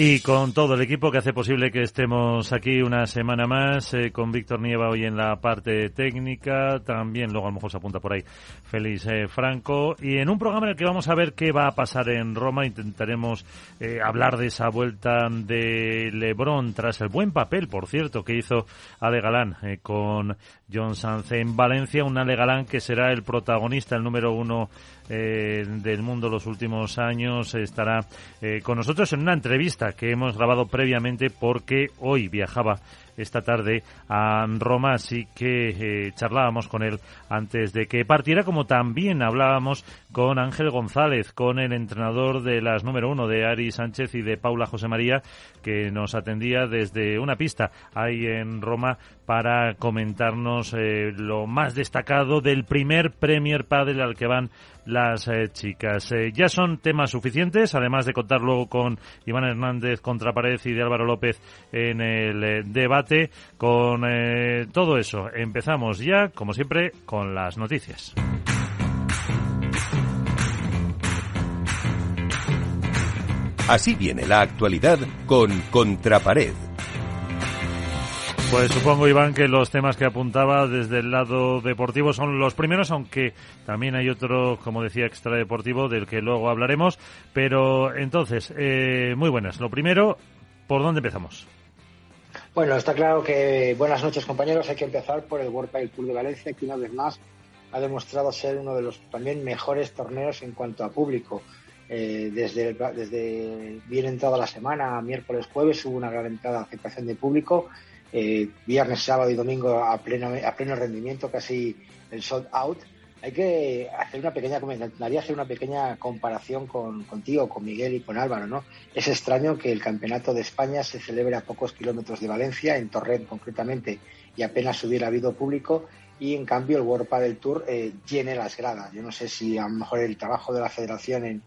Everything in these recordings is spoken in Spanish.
Y con todo el equipo que hace posible que estemos aquí una semana más, eh, con Víctor Nieva hoy en la parte técnica, también luego a lo mejor se apunta por ahí Félix eh, Franco, y en un programa en el que vamos a ver qué va a pasar en Roma, intentaremos eh, hablar de esa vuelta de Lebron tras el buen papel, por cierto, que hizo Ale Galán con John Sanz en Valencia, un Ale Galán que será el protagonista, el número uno eh, del mundo los últimos años estará eh, con nosotros en una entrevista que hemos grabado previamente porque hoy viajaba esta tarde a Roma, así que eh, charlábamos con él antes de que partiera, como también hablábamos con Ángel González, con el entrenador de las número uno de Ari Sánchez y de Paula José María, que nos atendía desde una pista ahí en Roma para comentarnos lo más destacado del primer Premier Padel al que van las eh, chicas. ya son temas suficientes, además de contar luego con Iván Hernández contra Pared y de Álvaro López en el debate con eh, todo eso. Empezamos ya, como siempre, con las noticias. Así viene la actualidad con Contrapared. Pues supongo, Iván, que los temas que apuntaba desde el lado deportivo son los primeros, aunque también hay otro, como decía, extradeportivo del que luego hablaremos. Pero entonces, eh, muy buenas. Lo primero, ¿por dónde empezamos? Bueno, está claro que buenas noches compañeros. Hay que empezar por el World Padel Tour de Valencia, que una vez más ha demostrado ser uno de los también mejores torneos en cuanto a público. Eh, desde, desde bien entrada la semana, miércoles, jueves, hubo una gran entrada aceptación de público. Eh, viernes, sábado y domingo a pleno, a pleno rendimiento, casi el sold out hay que hacer una pequeña hacer una pequeña comparación con contigo, con Miguel y con Álvaro, ¿no? Es extraño que el campeonato de España se celebre a pocos kilómetros de Valencia, en Torrent concretamente, y apenas hubiera habido público, y en cambio el World del Tour eh, llene las gradas. Yo no sé si a lo mejor el trabajo de la federación en,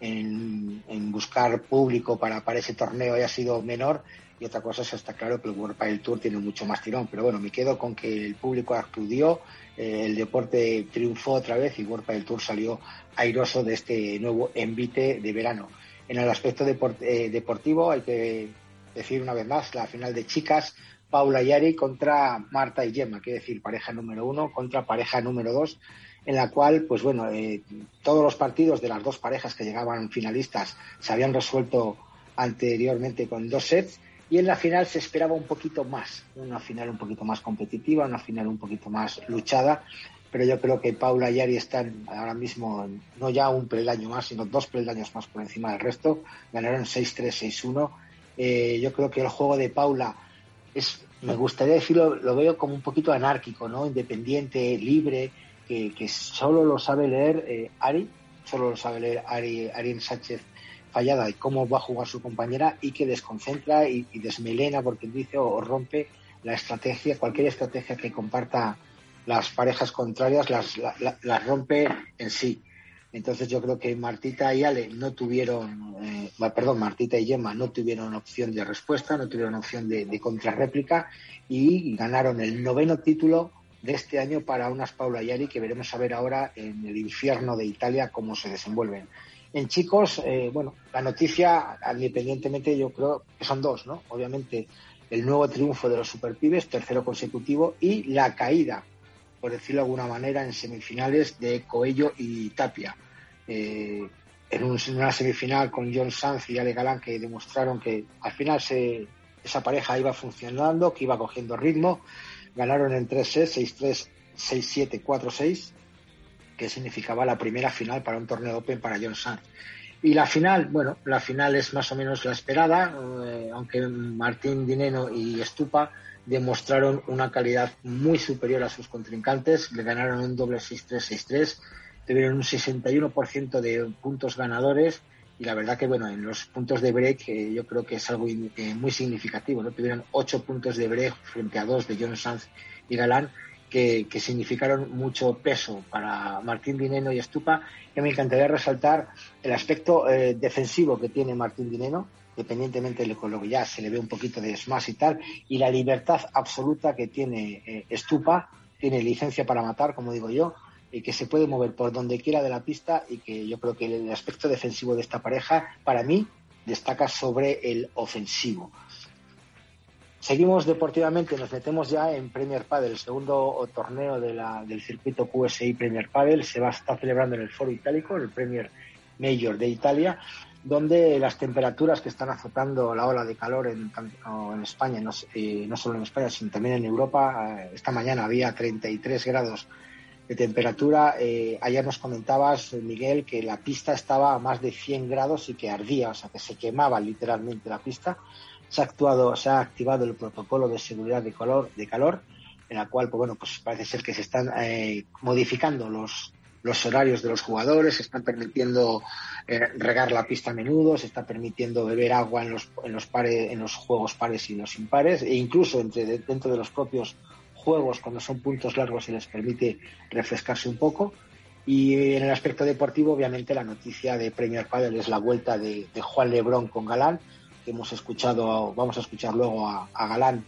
en, buscar público para, para ese torneo haya sido menor, y otra cosa es está claro que el World del Tour tiene mucho más tirón, pero bueno, me quedo con que el público acudió, eh, el deporte triunfó otra vez y World del Tour salió airoso de este nuevo envite de verano. En el aspecto eh, deportivo hay que decir una vez más la final de chicas, Paula y Ari contra Marta y Gemma, quiere decir pareja número uno contra pareja número dos, en la cual, pues bueno, eh, todos los partidos de las dos parejas que llegaban finalistas se habían resuelto anteriormente con dos sets y en la final se esperaba un poquito más, una final un poquito más competitiva, una final un poquito más luchada, pero yo creo que Paula y Ari están ahora mismo no ya un peldaño más, sino dos peldaños más por encima del resto, ganaron 6-3, 6-1. Eh, yo creo que el juego de Paula es, me gustaría decirlo, lo veo como un poquito anárquico, ¿no? Independiente, libre, que, solo lo sabe leer eh, Ari, solo lo sabe leer Ari, Ari Sánchez fallada y cómo va a jugar su compañera y que desconcentra y, desmelena, porque dice, o, rompe la estrategia, cualquier estrategia que comparta las parejas contrarias las, las rompe en sí. Entonces yo creo que Martita y Ale no tuvieron, eh, perdón, Martita y Gemma no tuvieron opción de respuesta, no tuvieron opción de, de contrarréplica y ganaron el noveno título de este año para unas Paula y Ari que veremos a ver ahora en el infierno de Italia cómo se desenvuelven. En chicos, eh, bueno, la noticia, independientemente, yo creo que son dos, ¿no? Obviamente, el nuevo triunfo de los Superpibes, tercero consecutivo, y la caída, por decirlo de alguna manera, en semifinales de Coello y Tapia. Eh, en, una semifinal con John Sanz y Ale Galán que demostraron que al final se, esa pareja iba funcionando, que iba cogiendo ritmo. Ganaron en 3-6, 6-3, 6-7, 4-6 que significaba la primera final para un torneo Open para John Sanz. Y la final, bueno, la final es más o menos la esperada, eh, aunque Martín Dineno y Estupa demostraron una calidad muy superior a sus contrincantes, le ganaron un doble 6-3-6-3, tuvieron un 61% de puntos ganadores y la verdad que, bueno, en los puntos de break eh, yo creo que es algo eh, muy significativo, ¿no? Tuvieron 8 puntos de break frente a 2 de John Sanz y Galán que, significaron mucho peso para Martín Dineno y Estupa, que me encantaría resaltar el aspecto eh, defensivo que tiene Martín Dineno, independientemente de lo que ya se le ve un poquito de smash y tal, y la libertad absoluta que tiene eh, Estupa, tiene licencia para matar, como digo yo, y que se puede mover por donde quiera de la pista y que yo creo que el aspecto defensivo de esta pareja, para mí, destaca sobre el ofensivo. Seguimos deportivamente, nos metemos ya en Premier Padel, el segundo torneo del circuito QSI Premier Padel. Se va a estar celebrando en el Foro Itálico, el Premier Major de Italia, donde las temperaturas que están azotando la ola de calor en, en España, no, eh, no, solo en España, sino también en Europa, eh, esta mañana había 33 grados de temperatura. Eh, ayer nos comentabas, Miguel, que la pista estaba a más de 100 grados y que ardía, o sea, que se quemaba literalmente la pista se ha actuado, se ha activado el protocolo de seguridad de calor, de calor en la cual, pues bueno, pues parece ser que se están eh, modificando los, los horarios de los jugadores, se están permitiendo eh, regar la pista a menudo, se está permitiendo beber agua en los, en los, pares, en los juegos pares y los impares, e incluso entre, dentro de los propios juegos, cuando son puntos largos, se les permite refrescarse un poco. Y en el aspecto deportivo, obviamente, la noticia de Premier Padel es la vuelta de, de Juan Lebrón con Galán, hemos escuchado, vamos a escuchar luego a, Galán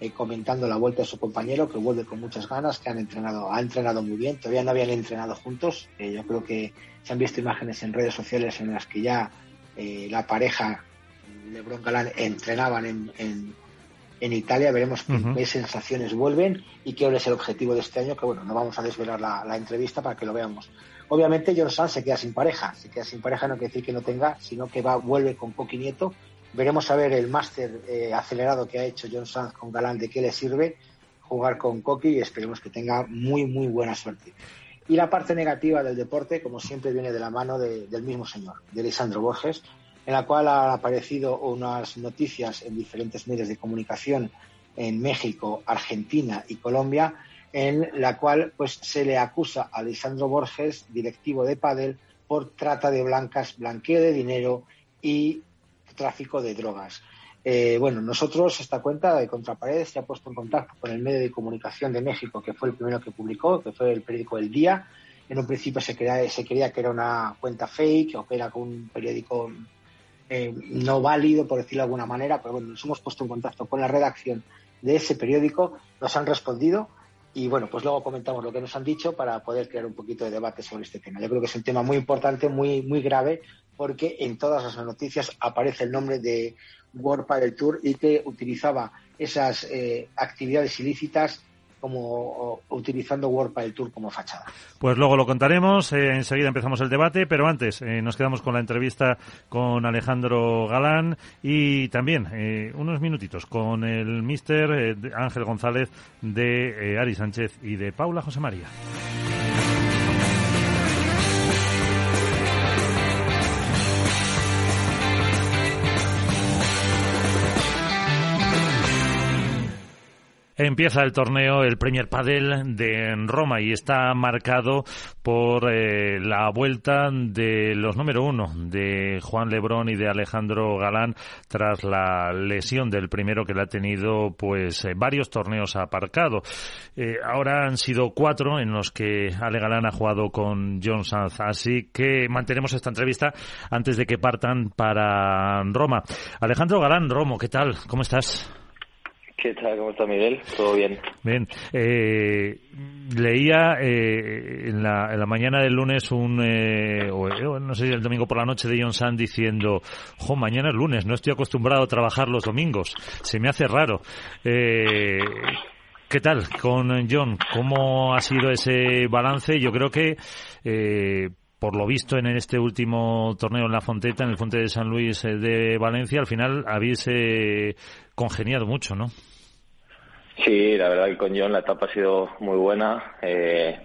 eh, comentando la vuelta de su compañero, que vuelve con muchas ganas, que han entrenado, ha entrenado muy bien, todavía no habían entrenado juntos, eh, yo creo que se han visto imágenes en redes sociales en las que ya eh, la pareja Lebron Galán entrenaban en, en, Italia, veremos qué, sensaciones vuelven y qué es el objetivo de este año, que bueno, no vamos a desvelar la, entrevista para que lo veamos. Obviamente John Sanz se queda sin pareja, se queda sin pareja no quiere decir que no tenga, sino que va, vuelve con Coqui Nieto, Veremos a ver el máster eh, acelerado que ha hecho John Sanz con Galán de qué le sirve jugar con Coqui y esperemos que tenga muy, muy buena suerte. Y la parte negativa del deporte, como siempre, viene de la mano del mismo señor, de Lisandro Borges, en la cual han aparecido unas noticias en diferentes medios de comunicación en México, Argentina y Colombia, en la cual pues se le acusa a Lisandro Borges, directivo de Padel, por trata de blancas, blanqueo de dinero y tráfico de drogas. Eh, bueno, nosotros, esta cuenta de Contraparedes se ha puesto en contacto con el medio de comunicación de México, que fue el primero que publicó, que fue el periódico El Día. En un principio se creía, se creía que era una cuenta fake que era un periódico eh, no válido, por decirlo de alguna manera, pero bueno, nos hemos puesto en contacto con la redacción de ese periódico, nos han respondido y bueno, pues luego comentamos lo que nos han dicho para poder crear un poquito de debate sobre este tema. Yo creo que es un tema muy importante, muy, muy grave, porque en todas las noticias aparece el nombre de World del Tour y que utilizaba esas eh, actividades ilícitas como utilizando World del Tour como fachada. Pues luego lo contaremos, eh, enseguida empezamos el debate, pero antes eh, nos quedamos con la entrevista con Alejandro Galán y también unos minutitos con el mister Ángel González de Ari Sánchez y de Paula José María. Empieza el torneo, el Premier Padel de Roma y está marcado por eh, la vuelta de los número uno de Juan Lebrón y de Alejandro Galán tras la lesión del primero que le ha tenido pues eh, varios torneos aparcado. Eh, ahora han sido cuatro en los que Ale Galán ha jugado con John Sanz, así que mantenemos esta entrevista antes de que partan para Roma. Alejandro Galán, Romo, ¿qué tal? ¿Cómo estás? ¿Qué tal? ¿Cómo está Miguel? ¿Todo bien? Bien. Eh, leía eh, en, la, mañana del lunes un, eh, o eh, no sé si el domingo por la noche de John Sand diciendo, jo, mañana es lunes, no estoy acostumbrado a trabajar los domingos, se me hace raro. Eh, ¿Qué tal con John? ¿Cómo ha sido ese balance? Yo creo que por lo visto en este último torneo en la Fonteta, en el Fonte de San Luis de Valencia, al final habéis eh, congeniado mucho, ¿no? Sí, la verdad que con John la etapa ha sido muy buena, eh,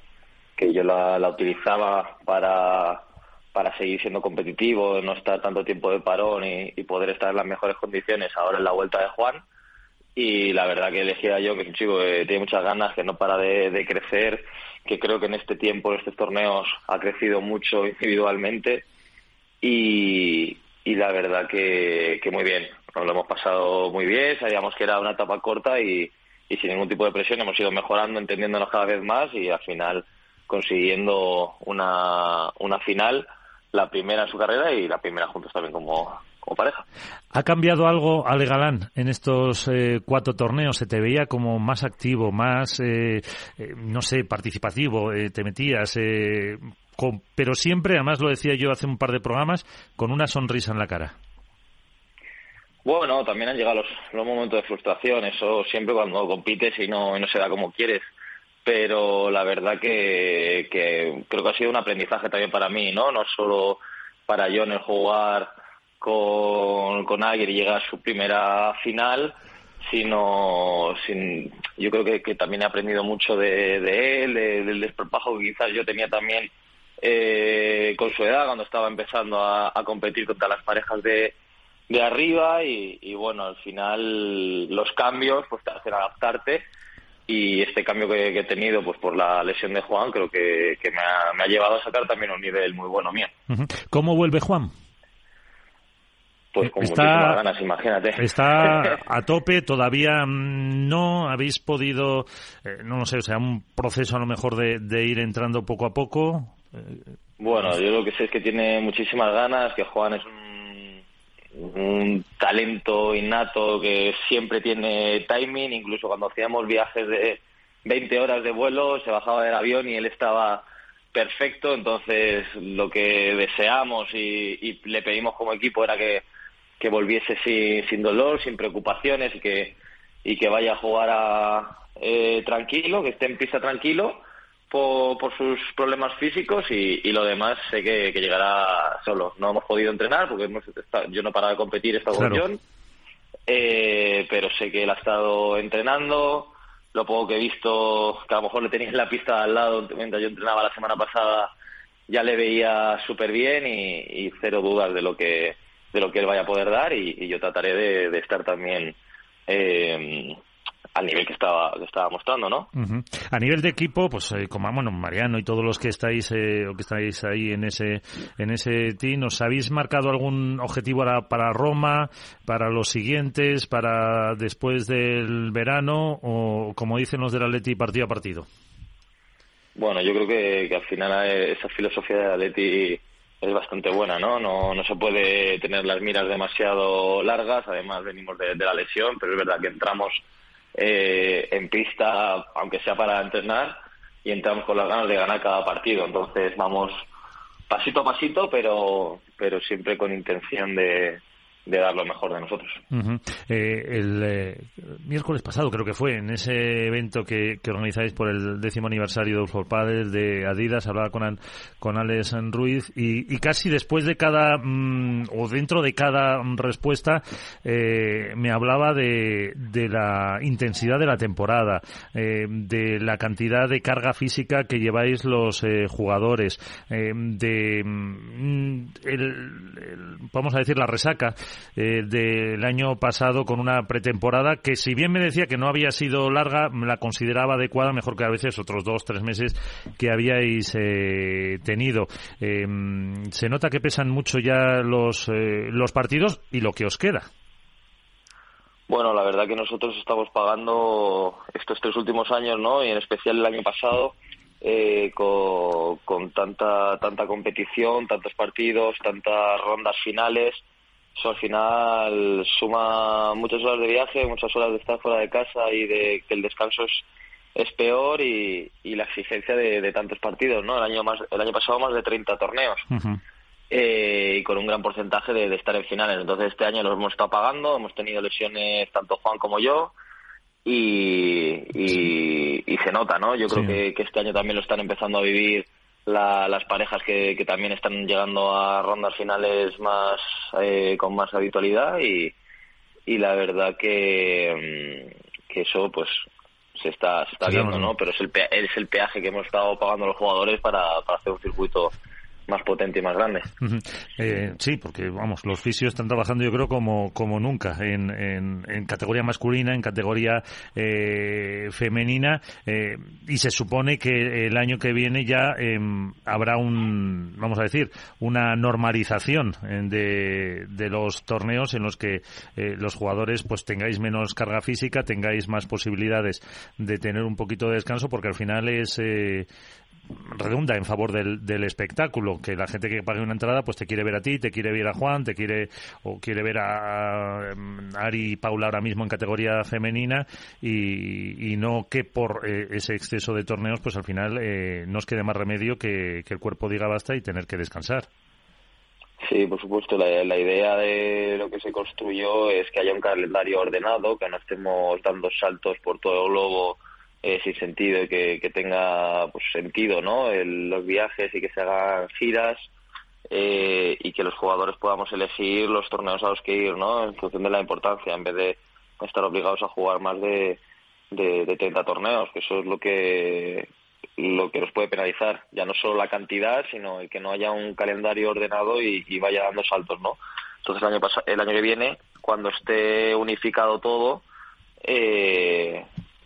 que yo la, utilizaba para, para seguir siendo competitivo, no estar tanto tiempo de parón y, poder estar en las mejores condiciones ahora en la vuelta de Juan. Y la verdad que elegí a John, que es un chico que tiene muchas ganas, que no para de, crecer, que creo que en este tiempo, en estos torneos, ha crecido mucho individualmente. Y, y la verdad que, que muy bien. Nos lo hemos pasado muy bien, sabíamos que era una etapa corta y, sin ningún tipo de presión hemos ido mejorando, entendiéndonos cada vez más y al final consiguiendo una, una final, la primera en su carrera y la primera juntos también como, pareja. ¿Ha cambiado algo Ale Galán en estos eh, cuatro torneos? ¿Se te veía como más activo, más, eh, eh, no sé, participativo? ¿Te metías? pero siempre, además lo decía yo hace un par de programas, con una sonrisa en la cara. Bueno, también han llegado los, los momentos de frustración, eso siempre cuando compites y no, no se da como quieres. Pero la verdad que, creo que ha sido un aprendizaje también para mí, ¿no? No solo para yo en el jugar con, con y llegar a su primera final, sino sin, yo creo que, que también he aprendido mucho de, de él, del desparpajo que quizás yo tenía también eh, con su edad cuando estaba empezando a competir contra las parejas de, de arriba y, bueno, al final los cambios pues te hacen adaptarte y este cambio que, he tenido pues por la lesión de Juan creo que, me, ha, llevado a sacar también un nivel muy bueno mío. ¿Cómo vuelve Juan? Pues con está, ganas, imagínate. Está a tope, todavía no habéis podido, eh, no lo sé, o sea, un proceso a lo mejor de, de ir entrando poco a poco. Bueno, yo lo que sé es que tiene muchísimas ganas, que Juan es un un talento innato que siempre tiene timing, incluso cuando hacíamos viajes de 20 horas de vuelo, se bajaba del avión y él estaba perfecto, entonces lo que deseamos y, le pedimos como equipo era que, que volviese sin, sin, dolor, sin preocupaciones y que, y que vaya a jugar a, eh, tranquilo, que esté en pista tranquilo por, sus problemas físicos y, lo demás sé que, llegará solo. No hemos podido entrenar porque yo no paraba de competir esta ocasión, eh, pero sé que él ha estado entrenando. Lo poco que he visto, que a lo mejor le tenéis en la pista al lado mientras yo entrenaba la semana pasada, ya le veía súper bien y, cero dudas de lo que de lo que él vaya a poder dar y, yo trataré de, estar también eh, al nivel que estaba que estaba mostrando, ¿no? A nivel de equipo, pues eh, como bueno, Mariano y todos los que estáis eh, o que estáis ahí en ese en ese team, ¿os habéis marcado algún objetivo para, para Roma, para los siguientes, para después del verano o como dicen los del Atleti partido a partido? Bueno, yo creo que, que al final eh, esa filosofía del Atleti es bastante buena, ¿no? ¿no? No se puede tener las miras demasiado largas, además venimos de la lesión, pero es verdad que entramos eh, en pista, aunque sea para entrenar, y entramos con las ganas de ganar cada partido. Entonces vamos pasito a pasito, pero, pero siempre con intención de, de dar lo mejor de nosotros. Eh, el eh, miércoles pasado creo que fue en ese evento que, que organizáis por el décimo aniversario de Ulfor Padres de Adidas, hablaba con, con Alex Ruiz y, y, casi después de cada mm, o dentro de cada respuesta eh, me hablaba de, de la intensidad de la temporada, de la cantidad de carga física que lleváis los jugadores, de mm, el, vamos a decir la resaca eh, del año pasado con una pretemporada que si bien me decía que no había sido larga, la consideraba adecuada, mejor que a veces otros dos, tres meses que habíais eh, tenido. Em, se nota que pesan mucho ya los, eh, los partidos y lo que os queda. Bueno, la verdad que nosotros estamos pagando estos tres últimos años, ¿no? Y en especial el año pasado, con, con, tanta tanta competición, tantos partidos, tantas rondas finales, eso al final suma muchas horas de viaje, muchas horas de estar fuera de casa y de que el descanso es, es peor y, y la exigencia de, tantos partidos, ¿no? El año más el año pasado más de 30 torneos. Eh, y con un gran porcentaje de, estar en finales. Entonces este año lo hemos estado pagando, hemos tenido lesiones tanto Juan como yo y, y, se nota, ¿no? Yo creo que, que, este año también lo están empezando a vivir las parejas que, que, también están llegando a rondas finales más eh, con más habitualidad y, y la verdad que, mm, que eso pues se está se está viendo no pero es el es el peaje que hemos estado pagando los jugadores para, para hacer un circuito más potente y más grande. Eh, sí, porque vamos, los fisios están trabajando yo creo como, como nunca en, en, categoría masculina, en categoría eh, femenina eh, y se supone que el año que viene ya em, habrá un, vamos a decir, una normalización de, de los torneos en los que los jugadores pues tengáis menos carga física, tengáis más posibilidades de tener un poquito de descanso porque al final es redunda en favor del, espectáculo, que la gente que pague una entrada pues te quiere ver a ti, te quiere ver a Juan, te quiere o quiere ver a, Ari y Paula ahora mismo en categoría femenina y, no que por eh, ese exceso de torneos pues al final eh, nos quede más remedio que, el cuerpo diga basta y tener que descansar. Sí, por supuesto. La, idea de lo que se construyó es que haya un calendario ordenado, que no estemos dando saltos por todo el globo eh, sin sentido y que, tenga pues, sentido ¿no? los viajes y que se hagan giras eh, y que los jugadores podamos elegir los torneos a los que ir ¿no? en función de la importancia en vez de estar obligados a jugar más de, de, de 30 torneos que eso es lo que lo que nos puede penalizar ya no solo la cantidad sino el que no haya un calendario ordenado y, vaya dando saltos no entonces el año el año que viene cuando esté unificado todo eh,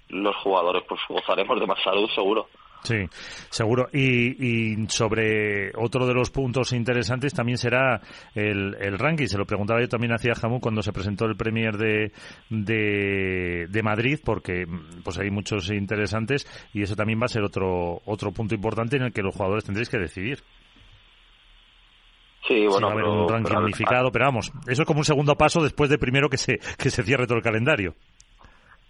los jugadores pues gozaremos de más salud seguro. Sí, seguro. Y, sobre otro de los puntos interesantes también será el, el ranking. Se lo preguntaba yo también hacia Jamú cuando se presentó el Premier de, de, Madrid, porque pues hay muchos interesantes y eso también va a ser otro otro punto importante en el que los jugadores tendréis que decidir. Sí, bueno, va a haber un ranking unificado, pero vamos, eso es como un segundo paso después de primero que se, que se cierre todo el calendario.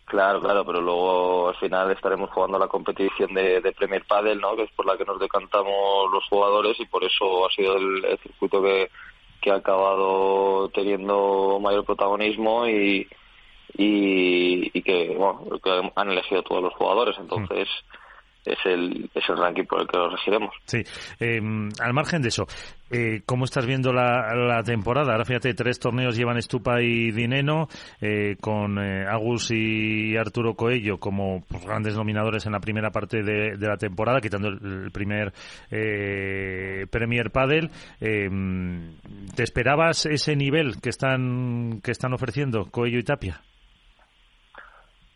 Claro, claro, pero luego al final estaremos jugando la competición de, Premier Padel, ¿no? Que es por la que nos decantamos los jugadores y por eso ha sido el, circuito que, que ha acabado teniendo mayor protagonismo y, y, que, bueno, que han elegido todos los jugadores. Entonces, es el, es el ranking por el que nos regiremos. Sí. Em, al margen de eso, eh, ¿cómo estás viendo la, la, temporada? Ahora fíjate, tres torneos llevan Estupa y Dineno, eh, con eh, Agus y Arturo Coello como pues, grandes nominadores en la primera parte de, la temporada, quitando el, primer eh, Premier Padel. Em, ¿Te esperabas ese nivel que están, que están ofreciendo Coello y Tapia?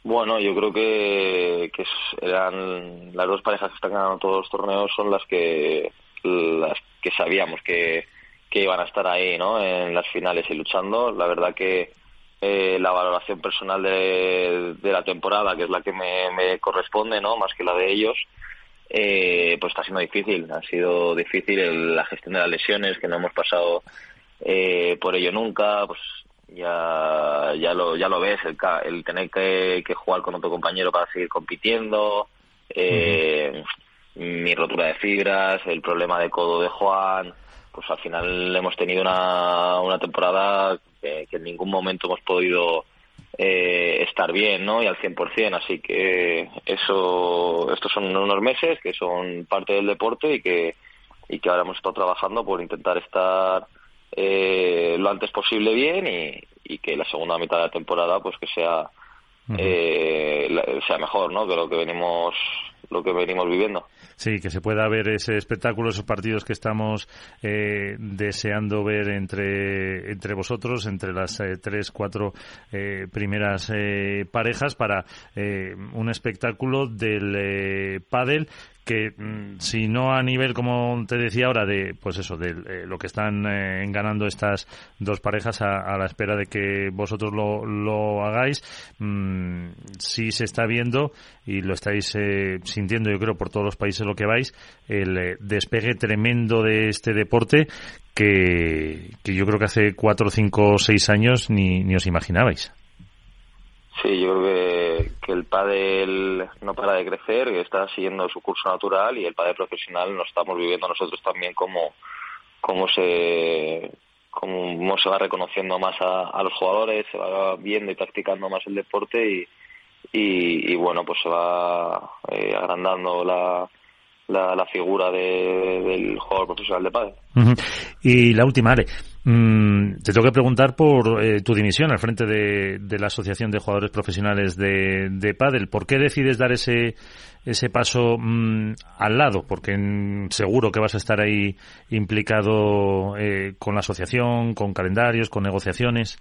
Bueno, yo creo que, que eran las dos parejas que están ganando todos los torneos son las que las que sabíamos que, que iban a estar ahí, ¿no? En las finales y luchando. La verdad que eh, la valoración personal de, de, la temporada, que es la que me, me corresponde, ¿no? Más que la de ellos, eh, pues está siendo difícil. Ha sido difícil la gestión de las lesiones, que no hemos pasado eh, por ello nunca. Pues ya ya lo ya lo ves el, el tener que, jugar con otro compañero para seguir compitiendo eh, mi rotura de fibras el problema de codo de Juan pues al final hemos tenido una, una temporada que, en ningún momento hemos podido eh, estar bien ¿no? y al 100% así que eso estos son unos meses que son parte del deporte y que y que ahora hemos estado trabajando por intentar estar eh, lo antes posible bien y, que la segunda mitad de la temporada pues que sea eh, sea mejor no que lo que venimos lo que venimos viviendo. Sí que se pueda ver ese espectáculo esos partidos que estamos eh, deseando ver entre entre vosotros entre las eh, tres cuatro eh, primeras parejas para un espectáculo del pádel que mm, si no a nivel como te decía ahora de pues eso de eh, lo que están eh, ganando estas dos parejas a, la espera de que vosotros lo, lo hagáis mm, sí se está viendo y lo estáis eh, sintiendo yo creo por todos los países lo que vais el despegue tremendo de este deporte que, que yo creo que hace cuatro cinco seis años ni, ni os imaginabais Sí, yo creo que, el pádel no para de crecer, que está siguiendo su curso natural y el pádel profesional lo estamos viviendo nosotros también como, como se como se va reconociendo más a, los jugadores, se va viendo y practicando más el deporte y, y, bueno, pues se va eh, agrandando la, la, figura del jugador profesional de pádel. Y la última, Ale, Mm, te tengo que preguntar por eh, tu dimisión al frente de, la Asociación de Jugadores Profesionales de, de Padel. ¿Por qué decides dar ese, ese paso mm, al lado? Porque seguro que vas a estar ahí implicado eh, con la asociación, con calendarios, con negociaciones.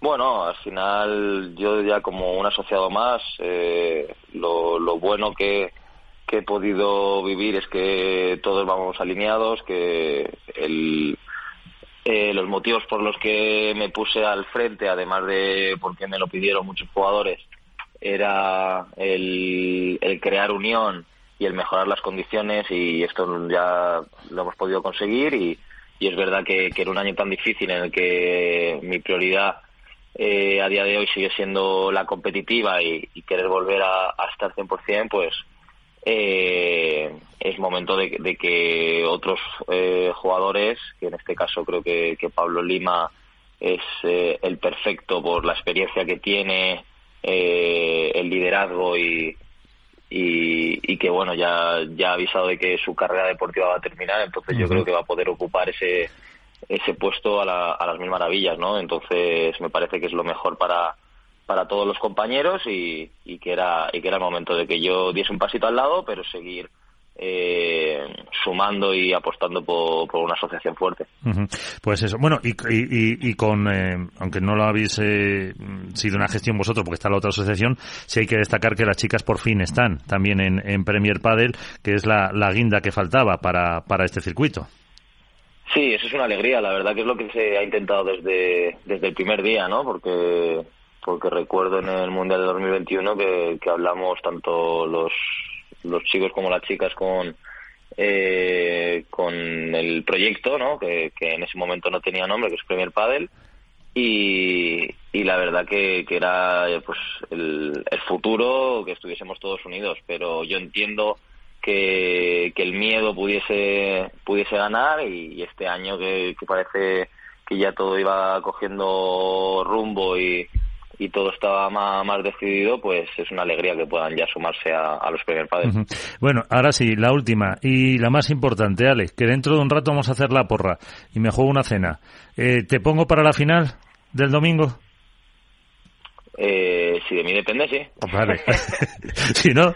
Bueno, al final yo ya como un asociado más, eh, lo bueno que, que he podido vivir es que todos vamos alineados, que el, eh, los motivos por los que me puse al frente, además de porque me lo pidieron muchos jugadores, era el, crear unión y el mejorar las condiciones y esto ya lo hemos podido conseguir y, es verdad que, en un año tan difícil en el que mi prioridad eh, a día de hoy sigue siendo la competitiva y, querer volver a, a estar 100%, pues eh, es momento de, que otros eh, jugadores, que en este caso creo que, Pablo Lima es eh, el perfecto por la experiencia que tiene, eh, el liderazgo y, y, que bueno ya ya ha avisado de que su carrera deportiva va a terminar, entonces yo creo que va a poder ocupar ese ese puesto a, a las mil maravillas, ¿no? Entonces me parece que es lo mejor para para todos los compañeros y, que era y que era el momento de que yo diese un pasito al lado pero seguir eh, sumando y apostando por, una asociación fuerte. Pues eso. Bueno, y, y, con, eh, aunque no lo habéis eh, sido una gestión vosotros, porque está la otra asociación, sí hay que destacar que las chicas por fin están también en, en Premier Padel, que es la, la guinda que faltaba para, para este circuito. Sí, eso es una alegría. La verdad que es lo que se ha intentado desde, desde el primer día, ¿no? Porque porque recuerdo en el Mundial de 2021 que, que hablamos tanto los, los chicos como las chicas con, eh, con el proyecto, ¿no? Que, en ese momento no tenía nombre, que es Premier Padel, y, y la verdad que, que era pues el, el, futuro que estuviésemos todos unidos, pero yo entiendo que, que el miedo pudiese, pudiese ganar y, este año que, que parece que ya todo iba cogiendo rumbo y, y todo estaba más, decidido, pues es una alegría que puedan ya sumarse a, los primer padres. Bueno, ahora sí, la última y la más importante, Ale, que dentro de un rato vamos a hacer la porra y me juego una cena. Eh, ¿Te pongo para la final del domingo? Eh, si de mí depende, sí. Vale. si no,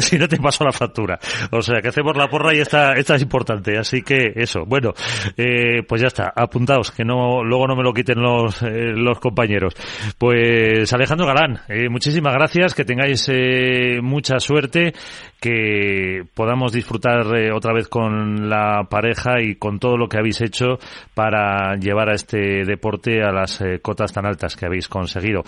si no te paso la factura. O sea, que hacemos la porra y esta, esta es importante. Así que eso. Bueno, eh, pues ya está. Apuntaos, que no, luego no me lo quiten los, eh, los compañeros. Pues Alejandro Galán, eh, muchísimas gracias. Que tengáis eh, mucha suerte. Que podamos disfrutar otra vez con la pareja y con todo lo que habéis hecho para llevar a este deporte a las cotas tan altas que habéis conseguido.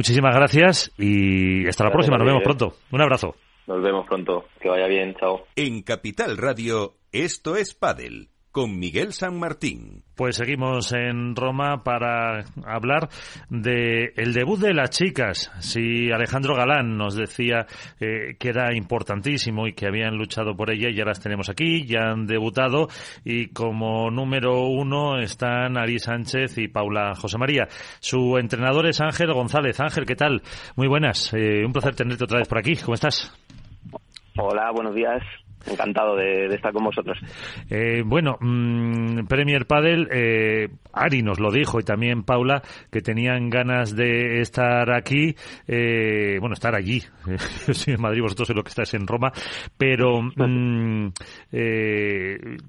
Muchísimas gracias y hasta la próxima. Nos vemos pronto. Un abrazo. Nos vemos pronto. Que vaya bien. Chao. En Capital Radio, esto es Padel con Miguel San Martín. Pues seguimos en Roma para hablar de el debut de las chicas. Si Alejandro Galán nos decía eh, que era importantísimo y que habían luchado por ella, ya las tenemos aquí, ya han debutado y como número uno están Ari Sánchez y Paula José María. Su entrenador es Ángel González. Ángel, ¿qué tal? Muy buenas. Eh, un placer tenerte otra vez por aquí. ¿Cómo estás? Hola, buenos días encantado de, estar con vosotros. Eh, bueno, mm, Premier Padel, eh, Ari nos lo dijo y también Paula, que tenían ganas de estar aquí, eh, bueno, estar allí. Yo soy en Madrid, vosotros sé lo que estáis en Roma, pero mm,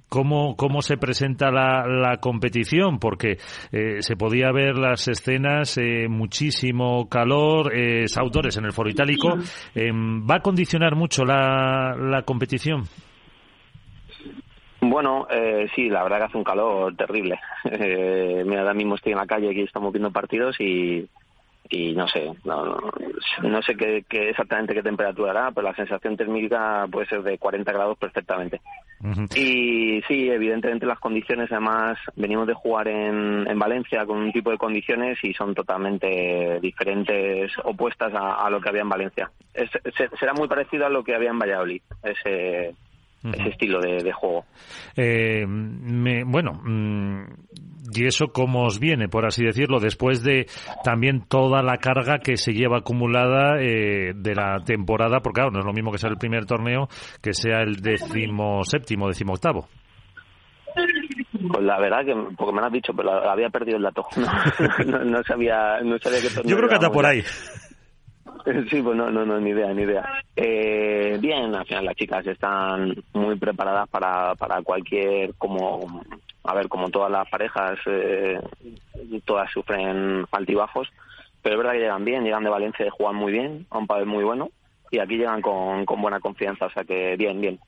¿cómo, ¿cómo se presenta la, la competición? Porque se podía ver las escenas, muchísimo calor, autores en el foro itálico. ¿Va a condicionar mucho la, la competición? Bueno, eh, sí, la verdad que hace un calor terrible. Eh, mira, ahora mismo estoy en la calle, aquí estamos viendo partidos y, y no sé, no, no, sé qué, exactamente qué temperatura hará, pero la sensación térmica puede ser de 40 grados perfectamente. Y sí, evidentemente las condiciones, además, venimos de jugar en, en Valencia con un tipo de condiciones y son totalmente diferentes, opuestas a, lo que había en Valencia. será muy parecido a lo que había en Valladolid, ese ese estilo de, juego. Eh, bueno, mm, y eso cómo os viene, por así decirlo, después de también toda la carga que se lleva acumulada eh, de la temporada, porque claro, no es lo mismo que sea el primer torneo que sea el decimo séptimo, decimo octavo. Pues la verdad que, porque me lo has dicho, pero había perdido el dato. No, sabía, no sabía que Yo creo que está por ahí. Sí, pues no, no, no, ni idea, ni idea. Eh, bien, al final las chicas están muy preparadas para, para cualquier, como, a ver, como todas las parejas, eh, todas sufren altibajos, pero es verdad que llegan bien, llegan de Valencia y juegan muy bien, a un papel muy bueno, y aquí llegan con, con buena confianza, o sea que bien, bien.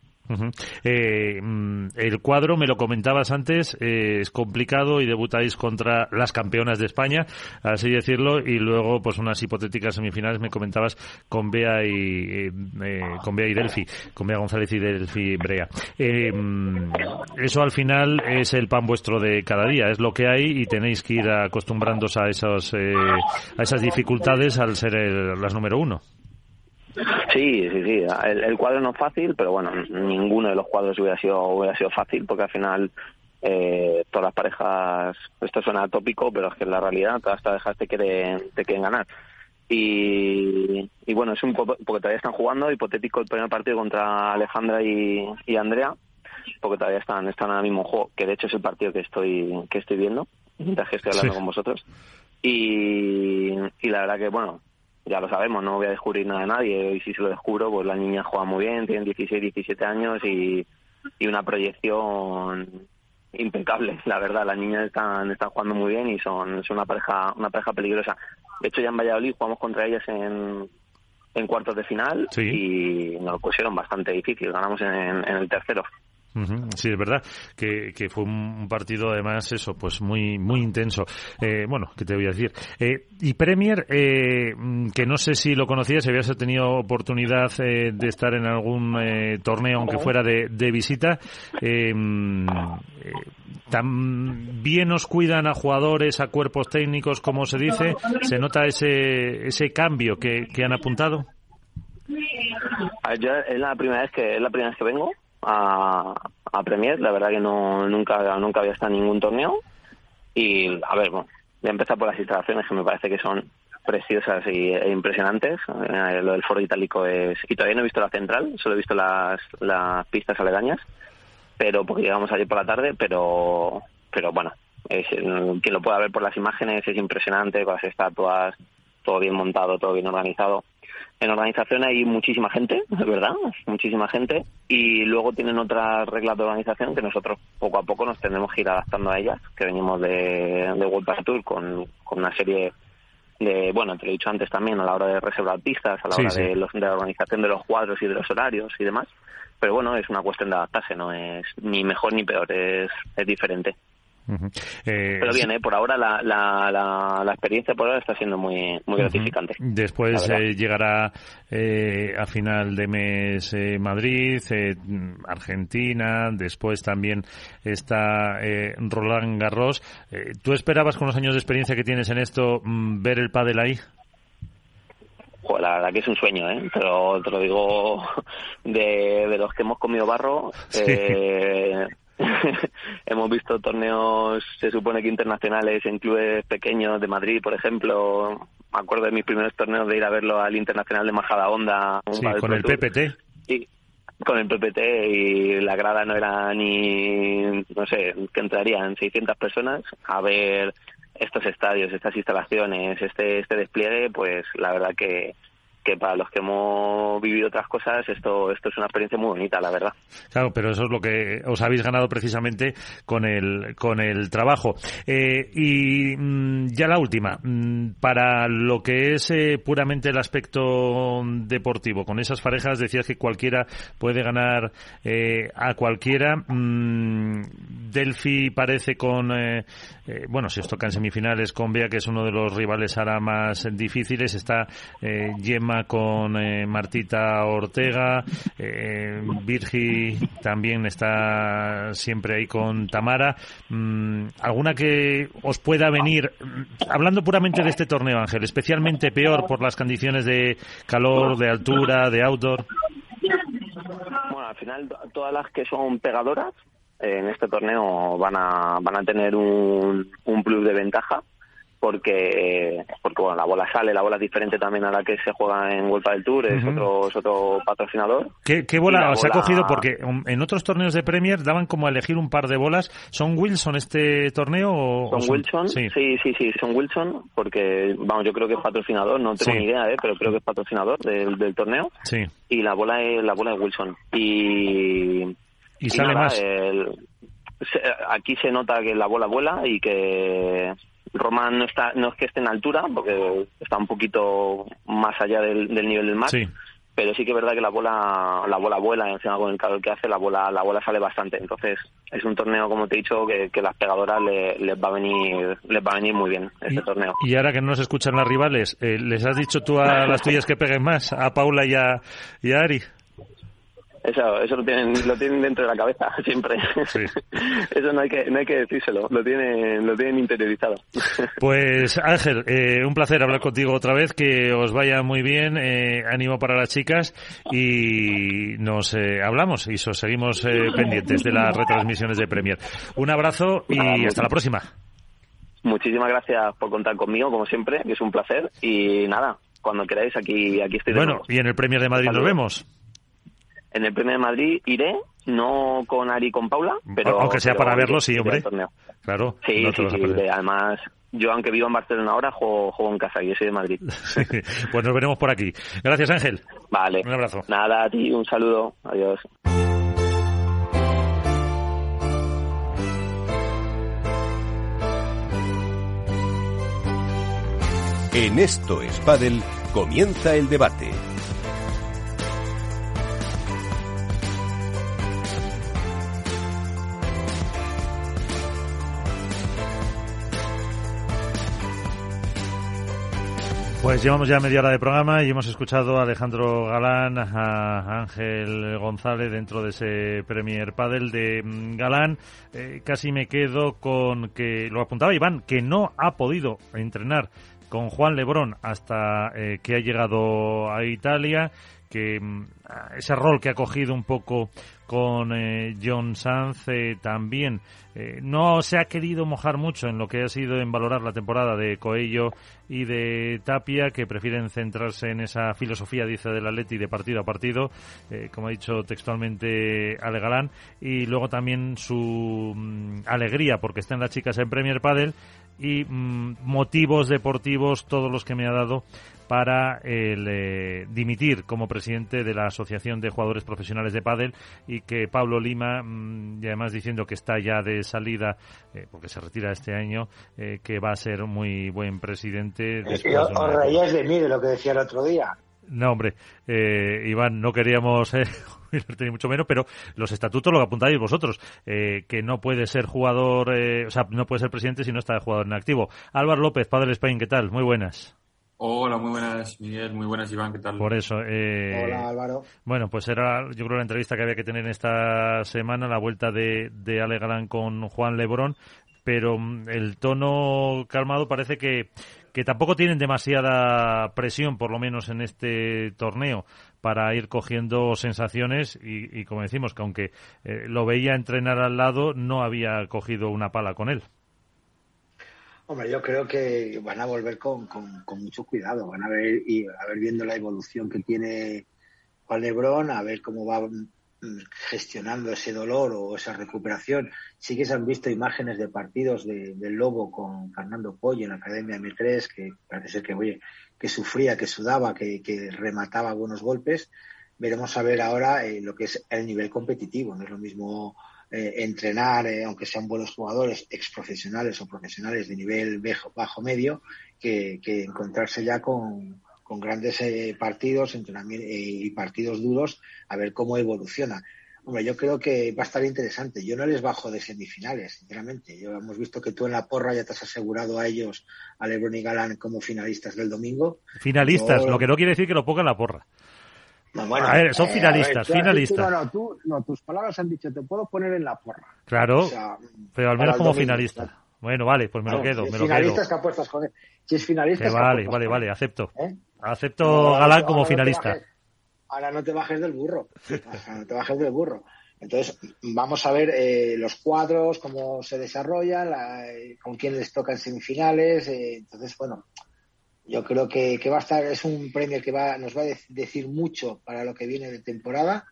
Eh, mm, el cuadro, me lo comentabas antes, eh, es complicado y debutáis contra las campeonas de España, así decirlo, y luego pues unas hipotéticas semifinales me comentabas con Bea y eh, con Bea y Delphi, con Bea González y Delphi Brea. Mm, eso al final es el pan vuestro de cada día, es lo que hay y tenéis que ir acostumbrándoos a esos a esas dificultades al ser las número uno. Sí, sí, sí. El, cuadro no es fácil, pero bueno, ninguno de los cuadros hubiera sido, hubiera sido fácil porque al final eh, todas las parejas, esto suena tópico, pero es que en la realidad todas las parejas te quieren, te quieren ganar. Y, y bueno, es un poco, porque todavía están jugando, hipotético el primer partido contra Alejandra y, y Andrea, porque todavía están, están ahora mismo en juego, que de hecho es el partido que estoy, que estoy viendo, mientras que estoy hablando con vosotros. Y, y la verdad que, bueno, ya lo sabemos, no voy a descubrir nada de nadie. Y si se lo descubro, pues la niña juega muy bien, tienen 16, 17 años y, y una proyección impecable, la verdad. Las niñas están, están jugando muy bien y son, son una pareja una pareja peligrosa. De hecho, ya en Valladolid jugamos contra ellas en, en cuartos de final y nos lo pusieron bastante difícil. Ganamos en, en el tercero. Sí, es verdad que, que fue un partido además eso, pues muy muy intenso. Eh, bueno, ¿qué te voy a decir? Eh, y Premier, eh, que no sé si lo conocías, si habías tenido oportunidad de estar en algún torneo, aunque fuera de, de visita. también os cuidan a jugadores, a cuerpos técnicos, como se dice. ¿Se nota ese, ese cambio que, que han apuntado? Yo es la primera vez que es la primera vez que vengo a, a Premier. La verdad que no nunca nunca había estado en ningún torneo. Y a ver, bueno, voy a empezar por las instalaciones que me parece que son preciosas y, e impresionantes. Eh, lo del foro itálico es... Y todavía no he visto la central, solo he visto las, las pistas aledañas, pero porque llegamos ayer por la tarde, pero pero bueno, es, quien lo pueda ver por las imágenes es impresionante, con las estatuas, todo bien montado, todo bien organizado. En organización hay muchísima gente, es verdad, muchísima gente, y luego tienen otras reglas de organización que nosotros poco a poco nos tendremos que ir adaptando a ellas, que venimos de, de World Tour con, con una serie de, bueno, te lo he dicho antes también, a la hora de reservar pistas, a la hora De, los, de la organización de los cuadros y de los horarios y demás. Pero bueno, es una cuestión de adaptarse, no es ni mejor ni peor, es, es diferente. Eh, Pero bien, eh, por ahora la, la, la, experiencia por ahora está siendo muy, muy gratificante. Después eh, llegará a final de mes Madrid, Argentina, después también está Roland Garros. ¿Tú esperabas con los años de experiencia que tienes en esto mm, ver el pádel ahí? la verdad que es un sueño, ¿eh? Pero te lo digo de, de los que hemos comido barro. Eh, hemos visto torneos, se supone que internacionales en clubes pequeños de Madrid, por ejemplo. Me acuerdo de mis primeros torneos de ir a verlo al Internacional de Majada Honda. con el PPT. Y con el PPT y la grada no era ni, no sé, que entrarían 600 personas a ver estos estadios, estas instalaciones, este, este despliegue, pues la verdad que que para los que hemos vivido otras cosas esto esto es una experiencia muy bonita la verdad. Claro pero eso es lo que os habéis ganado precisamente con el con el trabajo. Eh, y mm, ya la última mm, para lo que es eh, puramente el aspecto deportivo con esas parejas decías que cualquiera puede ganar eh, a cualquiera mm, Delphi parece con bueno si os toca en semifinales con Bea que es uno de los rivales ahora más difíciles está Gemma con eh, Martita Ortega, eh, Virgi también está siempre ahí con Tamara. Mm, ¿Alguna que os pueda venir, mm, hablando puramente de este torneo, Ángel, especialmente peor por las condiciones de calor, de altura, de outdoor? Bueno, al final todas las que son pegadoras en este torneo van a, van a tener un, un plus de ventaja porque porque bueno la bola sale la bola es diferente también a la que se juega en Vuelta del Tour es otro es otro patrocinador ¿Qué, bola se ha cogido? Porque um, en otros torneos de Premier daban como a elegir un par de bolas ¿son Wilson este torneo? O, son, Wilson sí. sí sí son Wilson porque vamos yo creo que es patrocinador no tengo ni idea ¿eh? pero creo que es patrocinador del, del torneo sí y la bola es la bola de Wilson y y, sale más aquí se nota que la bola vuela y que Román no está no es que esté en altura porque está un poquito más allá del, nivel del mar pero sí que es verdad que la bola la bola vuela encima con el calor que hace la bola la bola sale bastante. Entonces es un torneo como te he dicho que, que las pegadoras les va a venir les va a venir muy bien este torneo. y ahora que no nos escuchan las rivales eh, les has dicho tú a las tuyas que peguen más a Paula y a, y a Ari eso, eso lo tienen, lo tienen dentro de la cabeza siempre. eso no hay que, no hay que decírselo, lo tienen, lo tienen interiorizado. Pues Ángel, eh, un placer hablar contigo otra vez, que os vaya muy bien, eh, ánimo para las chicas y nos eh, hablamos y seguimos pendientes de las retransmisiones de Premier. Un abrazo y hasta la próxima. Muchísimas gracias por contar conmigo, como siempre, que es un placer y nada, cuando queráis aquí, aquí estoy. bueno, y en el Premier de Madrid nos vemos en el Premio de Madrid iré, no con Ari y con Paula, pero... Aunque sea para verlo, sí, hombre. Claro. Sí, sí, sí. Además, yo aunque vivo en Barcelona ahora, juego, juego en casa y yo soy de Madrid. pues nos veremos por aquí. Gracias, Ángel. Vale. Un abrazo. Nada, a ti, un saludo. Adiós. En esto es comienza el debate. Pues llevamos ya media hora de programa y hemos escuchado a Alejandro Galán, a Ángel González dentro de ese Premier Padel de mm, Galán. Eh, casi me quedo con que, lo apuntaba Iván, que no ha podido entrenar con Juan Lebrón hasta eh, que ha llegado a Italia, que mm, ese rol que ha cogido un poco con eh, John Sanz eh, también. Eh, no se ha querido mojar mucho en lo que ha sido en valorar la temporada de Coello y de Tapia, que prefieren centrarse en esa filosofía, dice, del Atleti de partido a partido, como ha dicho textualmente Ale Galán, y luego también su mm, alegría porque están las chicas en Premier Padel y mm, motivos deportivos todos los que me ha dado para el, eh, dimitir como presidente de la Asociación de Jugadores Profesionales de Padel y que Pablo Lima, mm, y además diciendo que está ya de salida, eh, porque se retira este año, eh, que va a ser muy buen presidente. Después os reíais de mí de lo que decía el otro día. No, hombre, Iván, no queríamos eh, ni mucho menos, pero los estatutos lo apuntáis vosotros, que no puede ser jugador, o sea, no puede ser presidente si no está de jugador en activo. Álvaro López, Padre Spain, ¿qué tal? Muy buenas. Hola, muy buenas, Miguel. Muy buenas, Iván. ¿Qué tal? Por eso. Eh, Hola, Álvaro. Bueno, pues era, yo creo, la entrevista que había que tener esta semana, la vuelta de, de Ale Galán con Juan Lebrón, pero mm, el tono calmado parece que, que tampoco tienen demasiada presión, por lo menos en este torneo, para ir cogiendo sensaciones y, y como decimos, que aunque eh, lo veía entrenar al lado, no había cogido una pala con él. Yo creo que van a volver con, con, mucho cuidado, van a ver y a ver viendo la evolución que tiene Juan Lebrón, a ver cómo va mm, gestionando ese dolor o esa recuperación. Sí que se han visto imágenes de partidos de, del Lobo con Fernando Pollo en la Academia M3, que parece ser que, oye, que sufría, que sudaba, que, que remataba buenos golpes. Veremos a ver ahora eh, lo que es el nivel competitivo. No es lo mismo eh, entrenar, eh, aunque sean buenos jugadores, ex profesionales o profesionales de nivel bajo, medio, que, encontrarse ya con, grandes eh, partidos entrenamiento, y partidos duros, a ver cómo evoluciona. Hombre, yo creo que va a estar interesante. Yo no les bajo de semifinales, sinceramente. Yo hemos visto que tú en la porra ya te has asegurado a ellos, a Lebron y Galán, como finalistas del domingo. Finalistas, lo que no quiere decir que lo pongan en la porra a ver, son eh, finalistas, finalistas. no, tú, no, tus palabras han dicho, te puedo poner en la porra. Claro, pero al menos como finalista. Bueno, vale, pues me lo quedo, me lo finalistas que apuestas con él. Si es finalista, vale, vale, vale, acepto. ¿Eh? Acepto Galán como finalista. ahora no te bajes del burro. no te bajes del burro. Entonces, vamos a ver eh, los cuadros, cómo se desarrollan, eh, con quién les toca en semifinales. Entonces, bueno, yo creo que, va a estar, es un premio que va, nos va a decir mucho para lo que viene de temporada,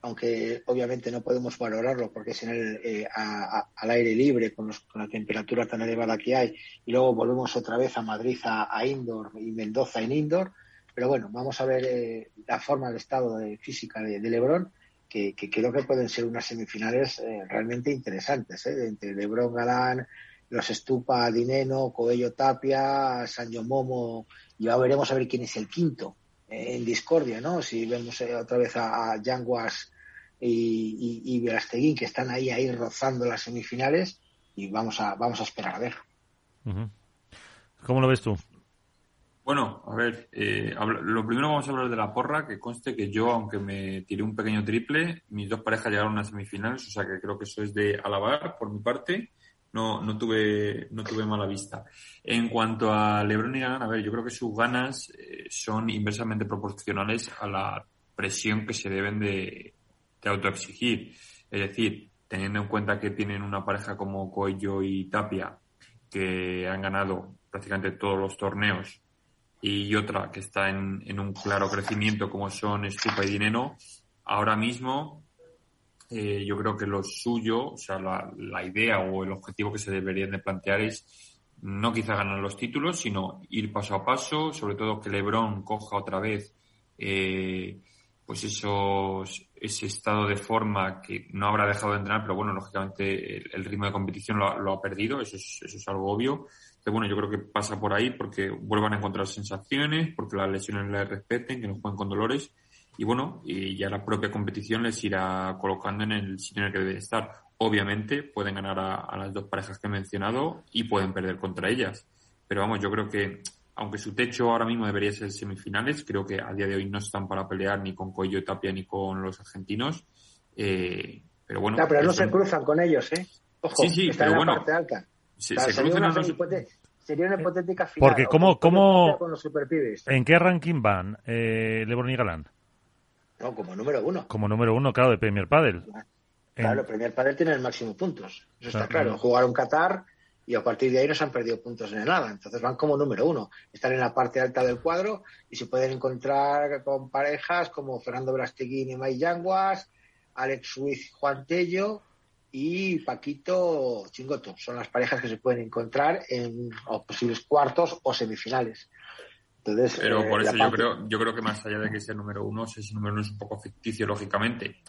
aunque obviamente no podemos valorarlo porque es en el, al aire libre, con, la temperatura tan elevada que hay, y luego volvemos otra vez a Madrid a, indoor y Mendoza en indoor. Pero bueno, vamos a ver la forma, el estado de física de, de Lebron que, creo que pueden ser unas semifinales eh, realmente interesantes, ¿eh? entre Lebron Galán, los Estupa, Dineno, Coello Tapia, Sanjo Momo, y ya veremos a ver quién es el quinto eh, en discordia, ¿no? Si vemos eh, otra vez a, a Yanguas y, y, que están ahí, ahí rozando las semifinales, y vamos a, vamos a esperar a ver. ¿Cómo lo ves tú? Bueno, a ver, eh, lo primero vamos a hablar de la porra, que conste que yo, aunque me tiré un pequeño triple, mis dos parejas llegaron a semifinales, o sea que creo que eso es de alabar por mi parte. No, no tuve, no tuve mala vista. En cuanto a Lebron y Galán, a ver, yo creo que sus ganas eh, son inversamente proporcionales a la presión que se deben de, de autoexigir. Es decir, teniendo en cuenta que tienen una pareja como Coello y Tapia, que han ganado prácticamente todos los torneos y otra que está en, en un claro crecimiento como son Estupa y Dineno, ahora mismo eh, yo creo que lo suyo, o sea, la, idea o el objetivo que se deberían de plantear es no quizá ganar los títulos, sino ir paso a paso, sobre todo que LeBron coja otra vez eh, pues esos, ese estado de forma que no habrá dejado de entrenar, pero bueno, lógicamente el, ritmo de competición lo, lo ha perdido, eso es, eso es algo obvio bueno, yo creo que pasa por ahí porque vuelvan a encontrar sensaciones, porque las lesiones les respeten, que no jueguen con dolores. Y bueno, y ya la propia competición les irá colocando en el sitio en el que deben estar. Obviamente pueden ganar a, las dos parejas que he mencionado y pueden perder contra ellas. Pero vamos, yo creo que aunque su techo ahora mismo debería ser semifinales, creo que a día de hoy no están para pelear ni con Coello Tapia ni con los argentinos. Eh, pero bueno. No, pero no se cruzan con ellos, ¿eh? Ojo, sí, sí, pero bueno. Se, sería, una hipotética final. Porque ¿cómo, cómo, ¿en qué ranking van eh, Lebron y Galán? No, como número uno. Como número uno, claro, de Premier Padel. Claro, Premier Padel tiene el máximo puntos. Eso está claro. Jugaron Qatar y a partir de ahí no se han perdido puntos en nada. Entonces van como número uno. Están en la parte alta del cuadro y se pueden encontrar con parejas como Fernando Brasteguín y May Yanguas, Alex Suiz, Juan Tello y Paquito Chingoto. Son las parejas que se pueden encontrar en posibles cuartos o semifinales. Entonces, Pero por eh, eso yo creo, yo creo que más allá de que sea el número uno, ese número uno es un poco ficticio, lógicamente.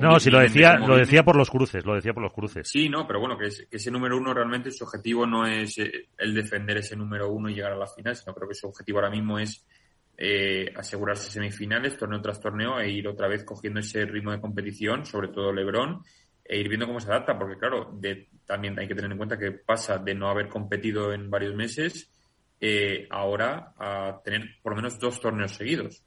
No, si lo decía, lo decía por los cruces, lo decía por los cruces. Sí, no, pero bueno, que, ese número uno realmente su objetivo no es eh, el defender ese número uno y llegar a la final, sino creo que su objetivo ahora mismo es eh, asegurarse semifinales, torneo tras torneo, e ir otra vez cogiendo ese ritmo de competición, sobre todo Lebron, e ir viendo cómo se adapta, porque claro, de, también hay que tener en cuenta que pasa de no haber competido en varios meses eh, ahora a tener por lo menos dos torneos seguidos.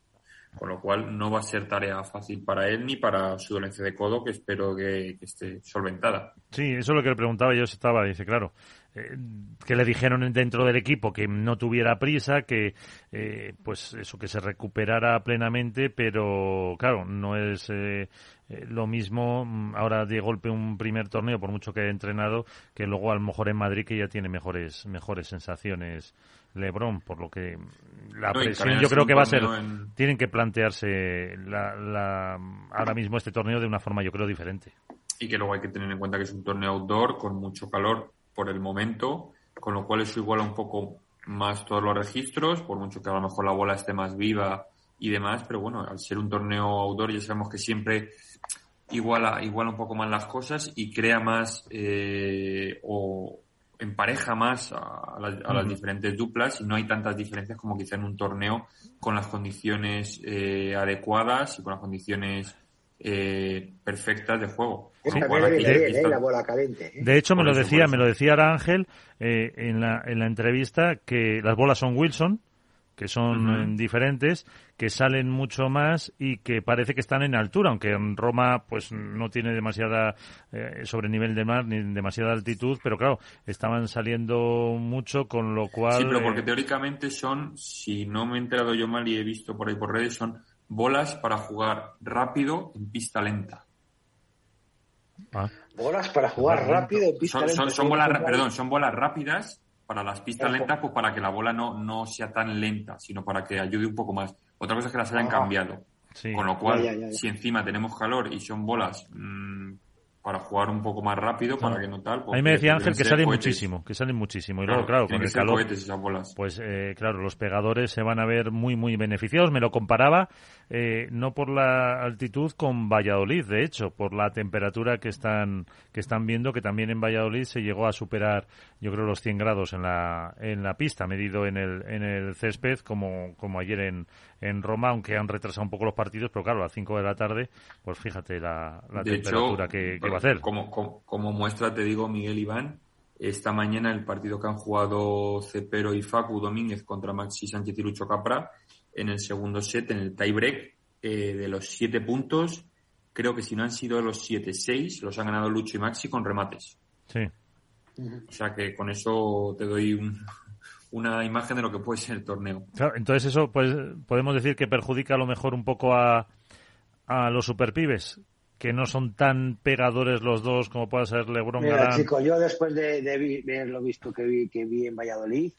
Con lo cual no va a ser tarea fácil para él ni para su dolencia de codo, que espero que, esté solventada. Sí, eso es lo que le preguntaba yo. Estaba, dice, claro, eh, que le dijeron dentro del equipo que no tuviera prisa, que eh, pues eso, que se recuperara plenamente, pero claro, no es eh, eh, lo mismo mm, ahora de golpe un primer torneo, por mucho que haya entrenado, que luego a lo mejor en Madrid que ya tiene mejores, mejores sensaciones Lebron, por lo que la presión yo creo que va a ser, tienen que plantearse la, ahora mismo este torneo de una forma yo creo diferente. Y que luego hay que tener en cuenta que es un torneo outdoor con mucho calor por el momento, con lo cual eso iguala un poco más todos los registros, por mucho que a lo mejor la bola esté más viva y demás, pero bueno, al ser un torneo outdoor ya sabemos que siempre iguala, iguala un poco más las cosas y crea más eh, o empareja más a, las, diferentes duplas y no hay tantas diferencias como quizá en un torneo con las condiciones eh, adecuadas y con las condiciones eh, perfectas de juego. De hecho, me lo decía, me lo decía Ángel en, la, en la entrevista que las bolas son Wilson, que son diferentes, que salen mucho más y que parece que están en altura, aunque en Roma pues no tiene demasiada eh, sobre nivel de mar ni demasiada altitud, pero claro, estaban saliendo mucho, con lo cual... Sí, pero porque eh, teóricamente son, si no me he enterado yo mal y he visto por ahí por redes, son bolas para jugar rápido en pista lenta. Ah. Bolas para jugar rápido son, bolas, perdón, son bolas rápidas para las pistas lentas, pues para que la bola no, no sea tan lenta, sino para que ayude un poco más. Otra cosa es que las hayan ah. cambiado. Con lo cual, si encima tenemos calor y son bolas mmm, para jugar un poco más rápido, para que no tal. A mí me decía Ángel que salen muchísimo, que salen muchísimo. Y luego, claro, con el calor, pues eh, claro, los pegadores se van a ver muy, muy beneficiados. Me lo comparaba, eh, no por la altitud con Valladolid, de hecho, por la temperatura que están, que están viendo, que también en Valladolid se llegó a superar, yo creo, los 100 grados en la, en la pista, medido en el, en el césped, como, como ayer en, en Roma, aunque han retrasado un poco los partidos, pero claro, a las 5 de la tarde, pues fíjate la, temperatura que, va a hacer. Como, como, muestra, te digo, Miguel Iván, esta mañana el partido que han jugado Cepero y Facu Domínguez contra Maxi Sánchez y Lucho Capra, en el segundo set, en el tiebreak, eh, de los siete puntos, creo que si no han sido los siete, seis, los han ganado Lucho y Maxi con remates. Sí. O sea que con eso te doy un, una imagen de lo que puede ser el torneo. entonces eso pues podemos decir que perjudica a lo mejor un poco a, a los superpibes, que no son tan pegadores los dos como puede ser LeBron Mira, chico, yo después de, de, haberlo visto que vi, que vi en Valladolid,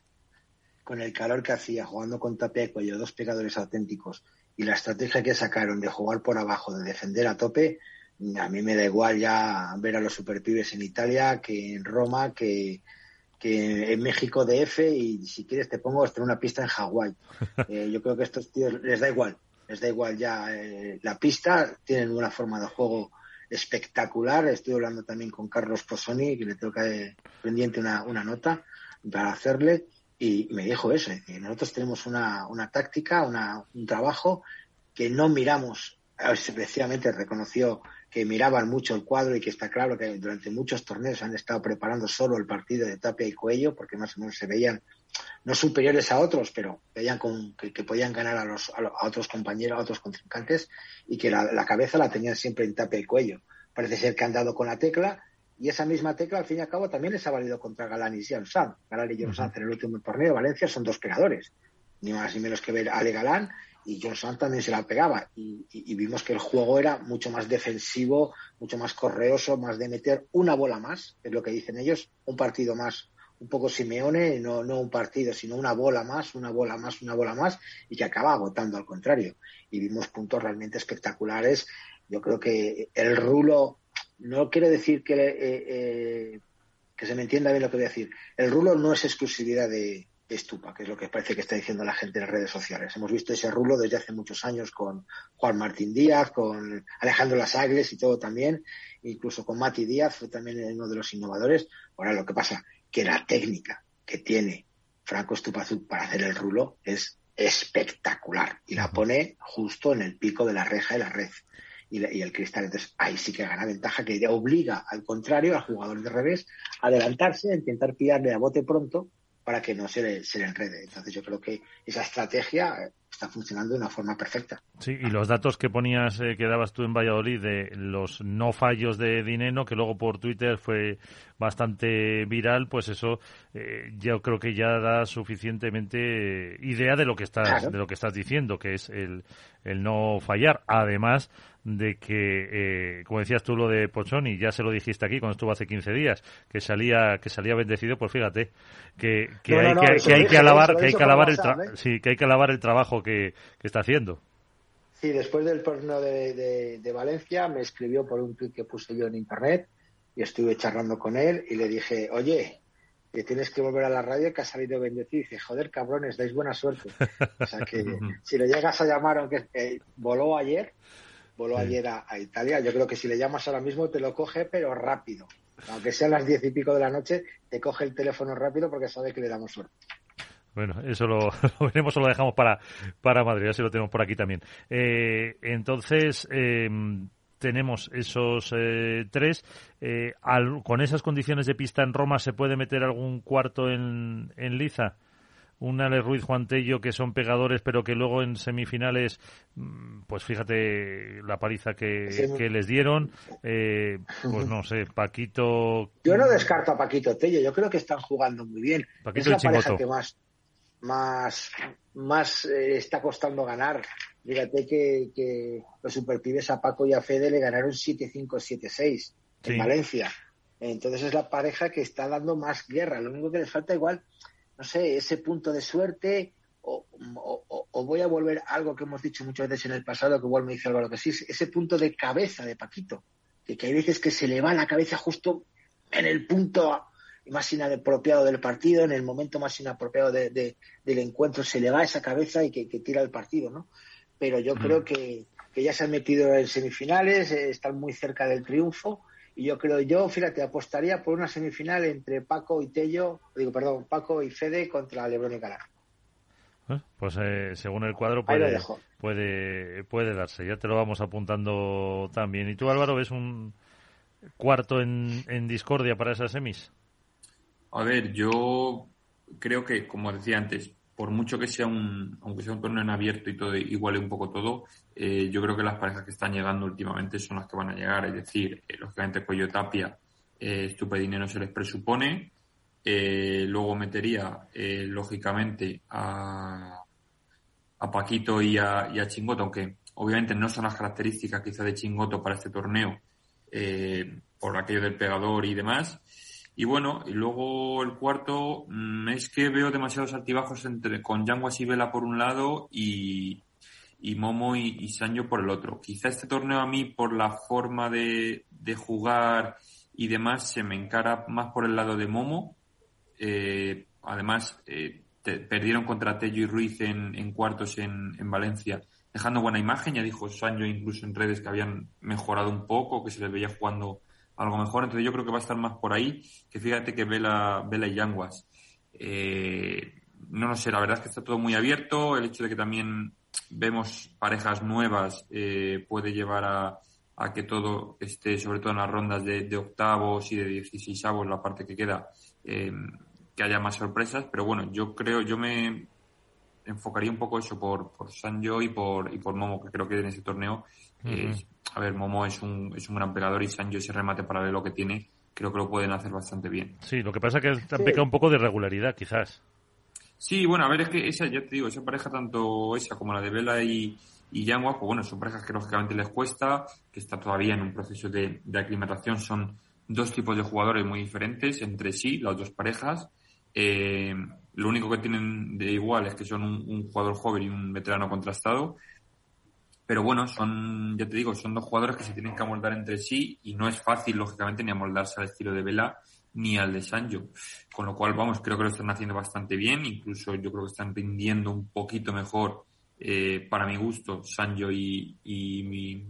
con el calor que hacía jugando con tapia cuello, dos pegadores auténticos, y la estrategia que sacaron de jugar por abajo, de defender a tope, a mí me da igual ya ver a los superpibes en Italia que en Roma, que, que en México DF y si quieres te pongo hasta una pista en Hawái. Eh, yo creo que a estos tíos les da igual, les da igual ya eh, la pista, tienen una forma de juego espectacular. Estoy hablando también con Carlos Posoni, que le tengo que pendiente una, una nota para hacerle, y me dijo eso, que nosotros tenemos una, una táctica, una, un trabajo que no miramos, especialmente reconoció que miraban mucho el cuadro y que está claro que durante muchos torneos han estado preparando solo el partido de Tapia y Cuello, porque más o menos se veían no superiores a otros, pero veían con, que, podían ganar a, los, a, otros compañeros, a otros contrincantes, y que la, cabeza la tenían siempre en Tapia y Cuello. Parece ser que han dado con la tecla, y esa misma tecla, al fin y al cabo, también les ha valido contra Galán y John Sanz. Galán y John Sanz en el último torneo de Valencia son dos pegadores, ni más ni menos que ver a Ale Galán y John Sand también se la pegaba y, vimos que el juego era mucho más defensivo, mucho más correoso, más de meter una bola más, es lo que dicen ellos, un partido más, un poco Simeone, no, no un partido, sino una bola más, una bola más, una bola más y que acaba agotando al contrario. Y vimos puntos realmente espectaculares. Yo creo que el rulo, no quiero decir que, eh, eh, que se me entienda bien lo que voy a decir, el rulo no es exclusividad de, estupa, que es lo que parece que está diciendo la gente en las redes sociales. Hemos visto ese rulo desde hace muchos años con Juan Martín Díaz, con Alejandro Lasagles y todo también, incluso con Mati Díaz, fue también uno de los innovadores. Ahora lo que pasa, que la técnica que tiene Franco Estupazú para hacer el rulo es espectacular y la pone justo en el pico de la reja de la red. Y, el cristal. Entonces ahí sí que gana ventaja que obliga al contrario al jugador de revés a adelantarse, a intentar pillarle a bote pronto para que no se le, se le enrede. Entonces yo creo que esa estrategia está funcionando de una forma perfecta. Sí, y los datos que ponías, eh, que dabas tú en Valladolid de los no fallos de Dineno, que luego por Twitter fue bastante viral, pues eso eh, yo creo que ya da suficientemente idea de lo que estás, de lo que estás diciendo, que es el, el no fallar. Además de que, eh, como decías tú lo de Pochoni, ya se lo dijiste aquí cuando estuvo hace 15 días, que salía que salía bendecido, pues fíjate que, que, hay, que, hay que alabar que hay que alabar el sí, que hay que alabar el trabajo que, está haciendo. Sí, después del torneo de, de, Valencia me escribió por un tweet que puse yo en internet y estuve charlando con él y le dije, oye, que tienes que volver a la radio que ha salido bendecido. Y dice, joder, cabrones, dais buena suerte. O sea que si le llegas a llamar, aunque eh, voló ayer, voló ayer a, Italia. Yo creo que si le llamas ahora mismo te lo coge, pero rápido. Aunque sean las diez y pico de la noche, te coge el teléfono rápido porque sabe que le damos suerte. Bueno, eso lo, veremos o lo dejamos para, para Madrid, así lo tenemos por aquí también. Eh, entonces, eh, tenemos esos eh, tres. ¿Con esas condiciones de pista en Roma se puede meter algún cuarto en, en Liza? un Ale Ruiz Juan Tello que son pegadores pero que luego en semifinales mm, pues fíjate la paliza que, les dieron eh, pues no sé Paquito yo no descarto a Paquito Tello yo creo que están jugando muy bien Paquito es la pareja que más más más eh, está costando ganar fíjate que, que los superpibes a Paco y a Fede le ganaron 7-5 7-6 en Valencia. Entonces es la pareja que está dando más guerra. Lo único que les falta igual, no sé, ese punto de suerte o, voy a volver a algo que hemos dicho muchas veces en el pasado, que igual me dice Álvaro que sí, ese punto de cabeza de Paquito, que, que hay veces que se le va la cabeza justo en el punto más inapropiado del partido, en el momento más inapropiado del encuentro, se le va esa cabeza y que, tira el partido, ¿no? Pero yo creo mm. que, que ya se han metido en semifinales, eh, están muy cerca del triunfo y yo creo, yo, fíjate, apostaría por una semifinal entre Paco y Tello, digo, perdón, Paco y Fede contra Lebron y Galán. ¿Eh? Pues eh, según el cuadro puede, puede, puede darse. Ya te lo vamos apuntando también. ¿Y tú, Álvaro, ves un cuarto en, en discordia para esas semis? A ver, yo creo que, como decía antes, por mucho que sea un, aunque sea un torneo en abierto y todo iguale un poco todo, eh, yo creo que las parejas que están llegando últimamente son las que van a llegar. Es decir, eh, lógicamente Cuello Tapia, eh, Dinero se les presupone. Eh, luego metería, lógicamente, a, a Paquito y a, y a, Chingoto, aunque obviamente no son las características quizá de Chingoto para este torneo, por aquello del pegador y demás. Y bueno, y luego el cuarto mm, es que veo demasiados altibajos entre con Yanguas y Vela por un lado y, y Momo y, Sancho por el otro. Quizá este torneo a mí, por la forma de, de jugar y demás, se me encara más por el lado de Momo. Eh, además, eh, perdieron contra Tello y Ruiz en, en cuartos en, en, Valencia, dejando buena imagen. Ya dijo Sancho incluso en redes que habían mejorado un poco, que se les veía jugando algo mejor. Entonces yo creo que va a estar más por ahí que fíjate que Vela, Vela y Yanguas. Eh, no lo sé, la verdad es que está todo muy abierto. El hecho de que también vemos parejas nuevas eh, puede llevar a, a, que todo esté, sobre todo en las rondas de, octavos y de dieciséisavos, la parte que queda, eh, que haya más sorpresas. Pero bueno, yo creo, yo me enfocaría un poco eso por, por Sanjo y por, y por Momo, que creo que en ese torneo a ver, Momo es un, es un gran pegador y Sancho ese remate paralelo que tiene, creo que lo pueden hacer bastante bien. Sí, lo que pasa es que han pecado un poco de regularidad, quizás. Sí, bueno, a ver, es que esa, ya te digo, esa pareja, tanto esa como la de Vela y, y Yangua, pues bueno, son parejas que lógicamente les cuesta, que está todavía en un proceso de, de aclimatación, son dos tipos de jugadores muy diferentes entre sí, las dos parejas. Eh, lo único que tienen de igual es que son un, un, jugador joven y un veterano contrastado, pero bueno, son, ya te digo, son dos jugadores que se tienen que amoldar entre sí y no es fácil, lógicamente, ni amoldarse al estilo de Vela ni al de Sancho. Con lo cual, vamos, creo que lo están haciendo bastante bien, incluso yo creo que están rindiendo un poquito mejor, eh, para mi gusto, Sancho y, y,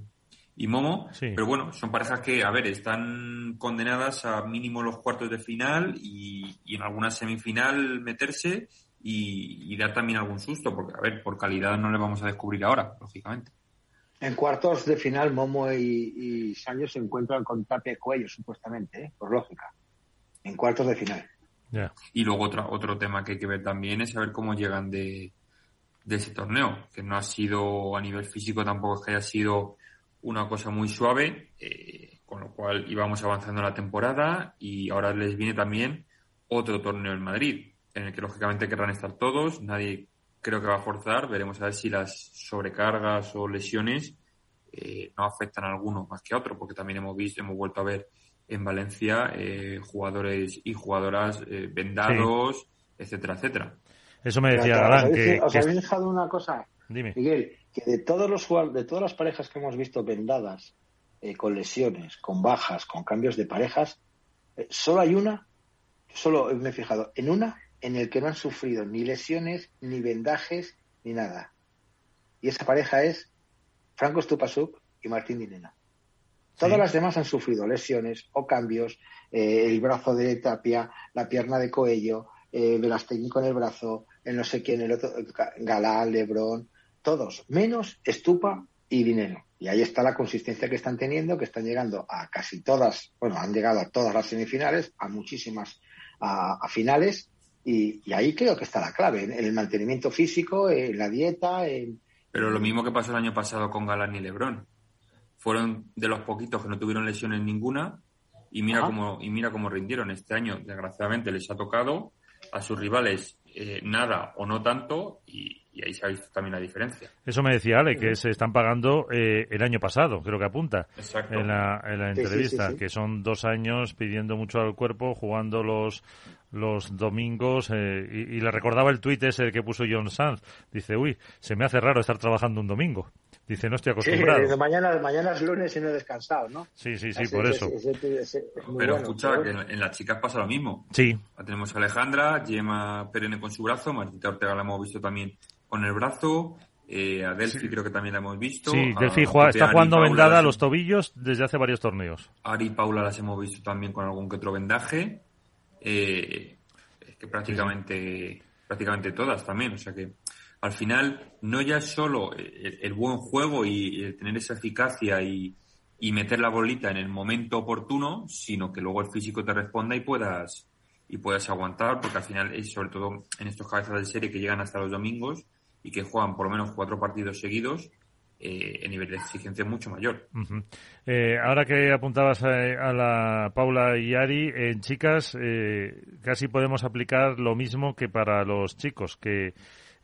y Momo. Pero bueno, son parejas que, a ver, están condenadas a mínimo los cuartos de final y, y en alguna semifinal meterse y, y, dar también algún susto, porque, a ver, por calidad no le vamos a descubrir ahora, lógicamente. En cuartos de final, Momo y, y se encuentran con Tapia Cuello, supuestamente, ¿eh? por lógica. En cuartos de final. Y luego otro, otro tema que hay que ver también es saber cómo llegan de, de ese torneo, que no ha sido a nivel físico tampoco es que haya sido una cosa muy suave, eh, con lo cual íbamos avanzando la temporada y ahora les viene también otro torneo en Madrid, en el que lógicamente querrán estar todos, nadie creo que va a forzar. Veremos a ver si las sobrecargas o lesiones eh, no afectan a alguno más que a otro, porque también hemos visto, hemos vuelto a ver en Valencia eh, jugadores y jugadoras eh, vendados, etcétera, etcétera. Eso me decía Galán. Que, os habéis dejado una cosa, Miguel, que de todos los de todas las parejas que hemos visto vendadas, con lesiones, con bajas, con cambios de parejas, solo hay una, solo me he fijado en una en el que no han sufrido ni lesiones, ni vendajes, ni nada. Y esa pareja es Franco Stupasuk y Martín Dinena. Todas las demás han sufrido lesiones o cambios, eh, el brazo de Tapia, la pierna de Coello, eh, con el brazo, el no sé quién, el otro, Galán, Lebrón, todos, menos Estupa y Dinero. Y ahí está la consistencia que están teniendo, que están llegando a casi todas, bueno, han llegado a todas las semifinales, a muchísimas a finales, y, ahí creo que está la clave, en el mantenimiento físico, en la dieta. En... Pero lo mismo que pasó el año pasado con Galán y Lebrón. Fueron de los poquitos que no tuvieron lesiones ninguna y mira cómo y mira cómo rindieron este año. Desgraciadamente les ha tocado a sus rivales eh, nada o no tanto y, ahí se ha visto también la diferencia. Eso me decía Ale, que se están pagando eh, el año pasado, creo que apunta en la, en la entrevista, que son dos años pidiendo mucho al cuerpo, jugando los los domingos eh, y, le recordaba el tuit ese que puso John Sanz. Dice, uy, se me hace raro estar trabajando un domingo. Dice, no estoy acostumbrado. Sí, mañana, mañana es lunes y no he descansado, ¿no? Sí, sí, sí, por eso. pero escucha, que en, las chicas pasa lo mismo. Sí. La tenemos a Alejandra, Gemma Perene con su brazo, Martita Ortega la hemos visto también con el brazo, eh, a Delphi creo que también la hemos visto. Sí, Delphi está jugando vendada a los tobillos desde hace varios torneos. Ari y Paula las hemos visto también con algún que otro vendaje. Eh, es que prácticamente, prácticamente todas también. O sea que al final no ya solo el, buen juego y tener esa eficacia y, meter la bolita en el momento oportuno, sino que luego el físico te responda y puedas y puedas aguantar, porque al final es sobre todo en estos cabezas de serie que llegan hasta los domingos y que juegan por lo menos cuatro partidos seguidos, eh, el nivel de exigencia es mucho mayor. Eh, ahora que apuntabas a, la Paula y Ari, en chicas eh, casi podemos aplicar lo mismo que para los chicos, que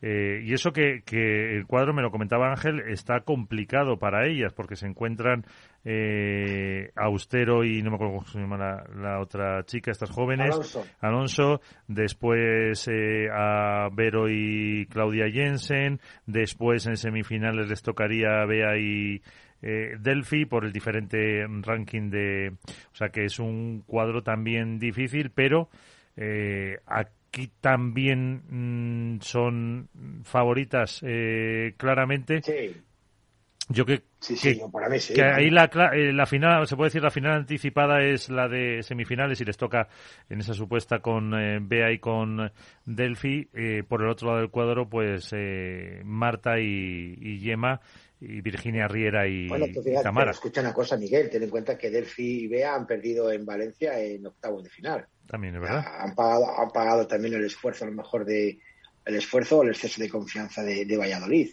eh, y eso que, que, el cuadro, me lo comentaba Ángel, está complicado para ellas porque se encuentran eh, Austero y no me acuerdo cómo se llama la, otra chica, estas jóvenes. Alonso. después eh, a Vero y Claudia Jensen. Después en semifinales les tocaría Bea y eh, Delphi por el diferente ranking de. O sea que es un cuadro también difícil, pero eh, aquí también mm, son favoritas eh, claramente. Sí. Yo que, sí, sí, para mí sí, que ahí la, eh, la, final, se puede decir, la final anticipada es la de semifinales y les toca en esa supuesta con eh, Bea y con Delphi. Eh, por el otro lado del cuadro, pues eh, Marta y, y Yema y Virginia Riera y, bueno, Tamara. Escucha una cosa, Miguel, ten en cuenta que Delphi y Bea han perdido en Valencia en octavos de final. También es verdad. Han pagado, han pagado también el esfuerzo, a lo mejor, de el esfuerzo o el exceso de confianza de, de Valladolid.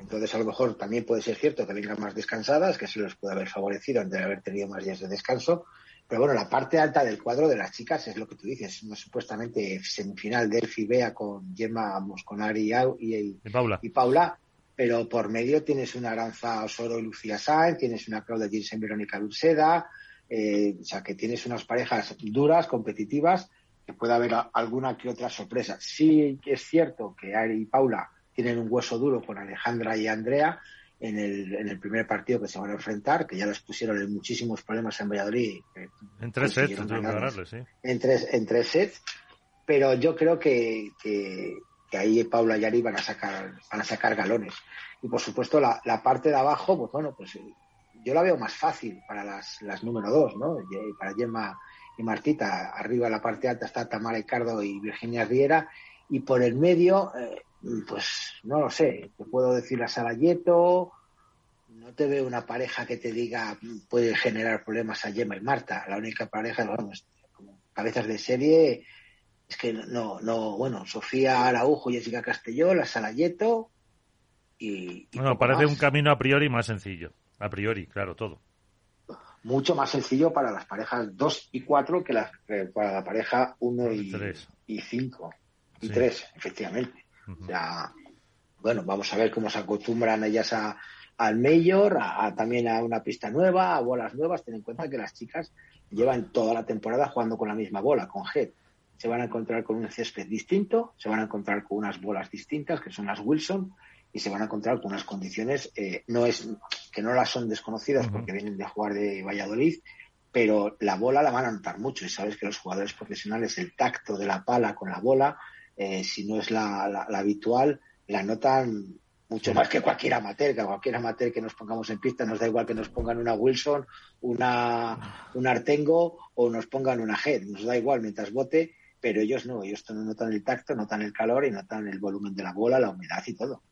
Entonces, a lo mejor también puede ser cierto que vengan más descansadas, que se les puede haber favorecido antes de haber tenido más días de descanso. Pero bueno, la parte alta del cuadro de las chicas es lo que tú dices, una supuestamente semifinal de Bea con Gemma Mosconari y, y, Paula. y Paula, pero por medio tienes una Aranza Osoro y Lucía Sáenz, tienes una Claudia Jensen Verónica Dulceda, eh, o sea que tienes unas parejas duras, competitivas, que puede haber alguna que otra sorpresa. Sí es cierto que Ari y Paula tienen un hueso duro con Alejandra y Andrea en el, en el primer partido que se van a enfrentar, que ya les pusieron en muchísimos problemas en Valladolid. En tres sets, sí. en, tres, en tres sets, pero yo creo que, que, ahí Paula y Ari van a sacar, van a sacar galones. Y por supuesto la, la parte de abajo, pues bueno, pues yo la veo más fácil para las, las número dos, ¿no? Para Gemma y Martita. Arriba en la parte alta está Tamara Ricardo y Virginia Riera. Y por el medio, eh, pues no lo sé, te puedo decir a Sarayeto, no te veo una pareja que te diga puede generar problemas a Gemma y Marta. La única pareja, vamos, como cabezas de serie, es que no, no, bueno, Sofía Araujo, Jessica Castelló, la Salayeto y. bueno, parece un camino a priori más sencillo. A priori, claro, todo. Mucho más sencillo para las parejas 2 y 4 que, para la pareja 1 y 5. Y 3, efectivamente. Ya, bueno, vamos a ver cómo se acostumbran ellas a, al mayor, a, también a una pista nueva, a bolas nuevas. Ten en cuenta que las chicas llevan toda la temporada jugando con la misma bola, con Head. Se van a encontrar con un césped distinto, se van a encontrar con unas bolas distintas, que son las Wilson, y se van a encontrar con unas condiciones eh, no es que no las son desconocidas porque vienen de jugar de Valladolid, pero la bola la van a notar mucho y sabes que los jugadores profesionales el tacto de la pala con la bola eh, si no es la, habitual, la notan mucho más que cualquier amateur, que cualquier amateur que nos pongamos en pista nos da igual que nos pongan una Wilson, una, un Artengo o nos pongan una Head, nos da igual mientras bote, pero ellos no, ellos notan el tacto, notan el calor y notan el volumen de la bola, la humedad y todo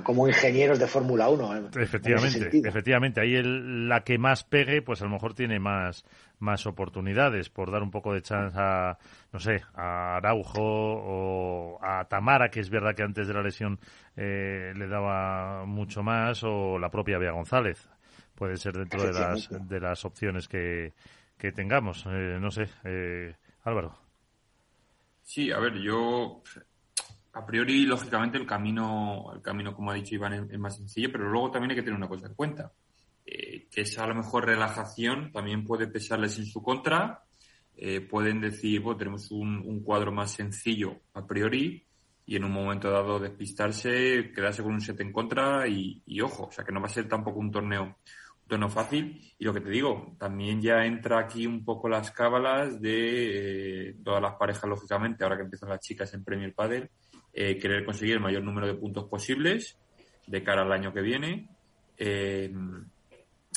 como ingenieros de Fórmula 1. ¿eh? Efectivamente, efectivamente. Ahí el, la que más pegue, pues a lo mejor tiene más, más oportunidades por dar un poco de chance a, no sé, a Araujo o a Tamara, que es verdad que antes de la lesión eh, le daba mucho más, o la propia Bea González. Puede ser dentro de las, de las opciones que, que tengamos. Eh, no sé, Álvaro. Sí, a ver, yo a priori, lógicamente, el camino, el camino, como ha dicho Iván, es, más sencillo, pero luego también hay que tener una cosa en cuenta, eh, que esa a lo mejor relajación también puede pesarles en su contra. Eh, pueden decir, bueno, tenemos un, cuadro más sencillo a priori y en un momento dado despistarse, quedarse con un set en contra y, y ojo, o sea que no va a ser tampoco un torneo no fácil. Y lo que te digo, también ya entra aquí un poco las cábalas de eh, todas las parejas, lógicamente, ahora que empiezan las chicas en Premier Padel, eh, querer conseguir el mayor número de puntos posibles de cara al año que viene. Eh,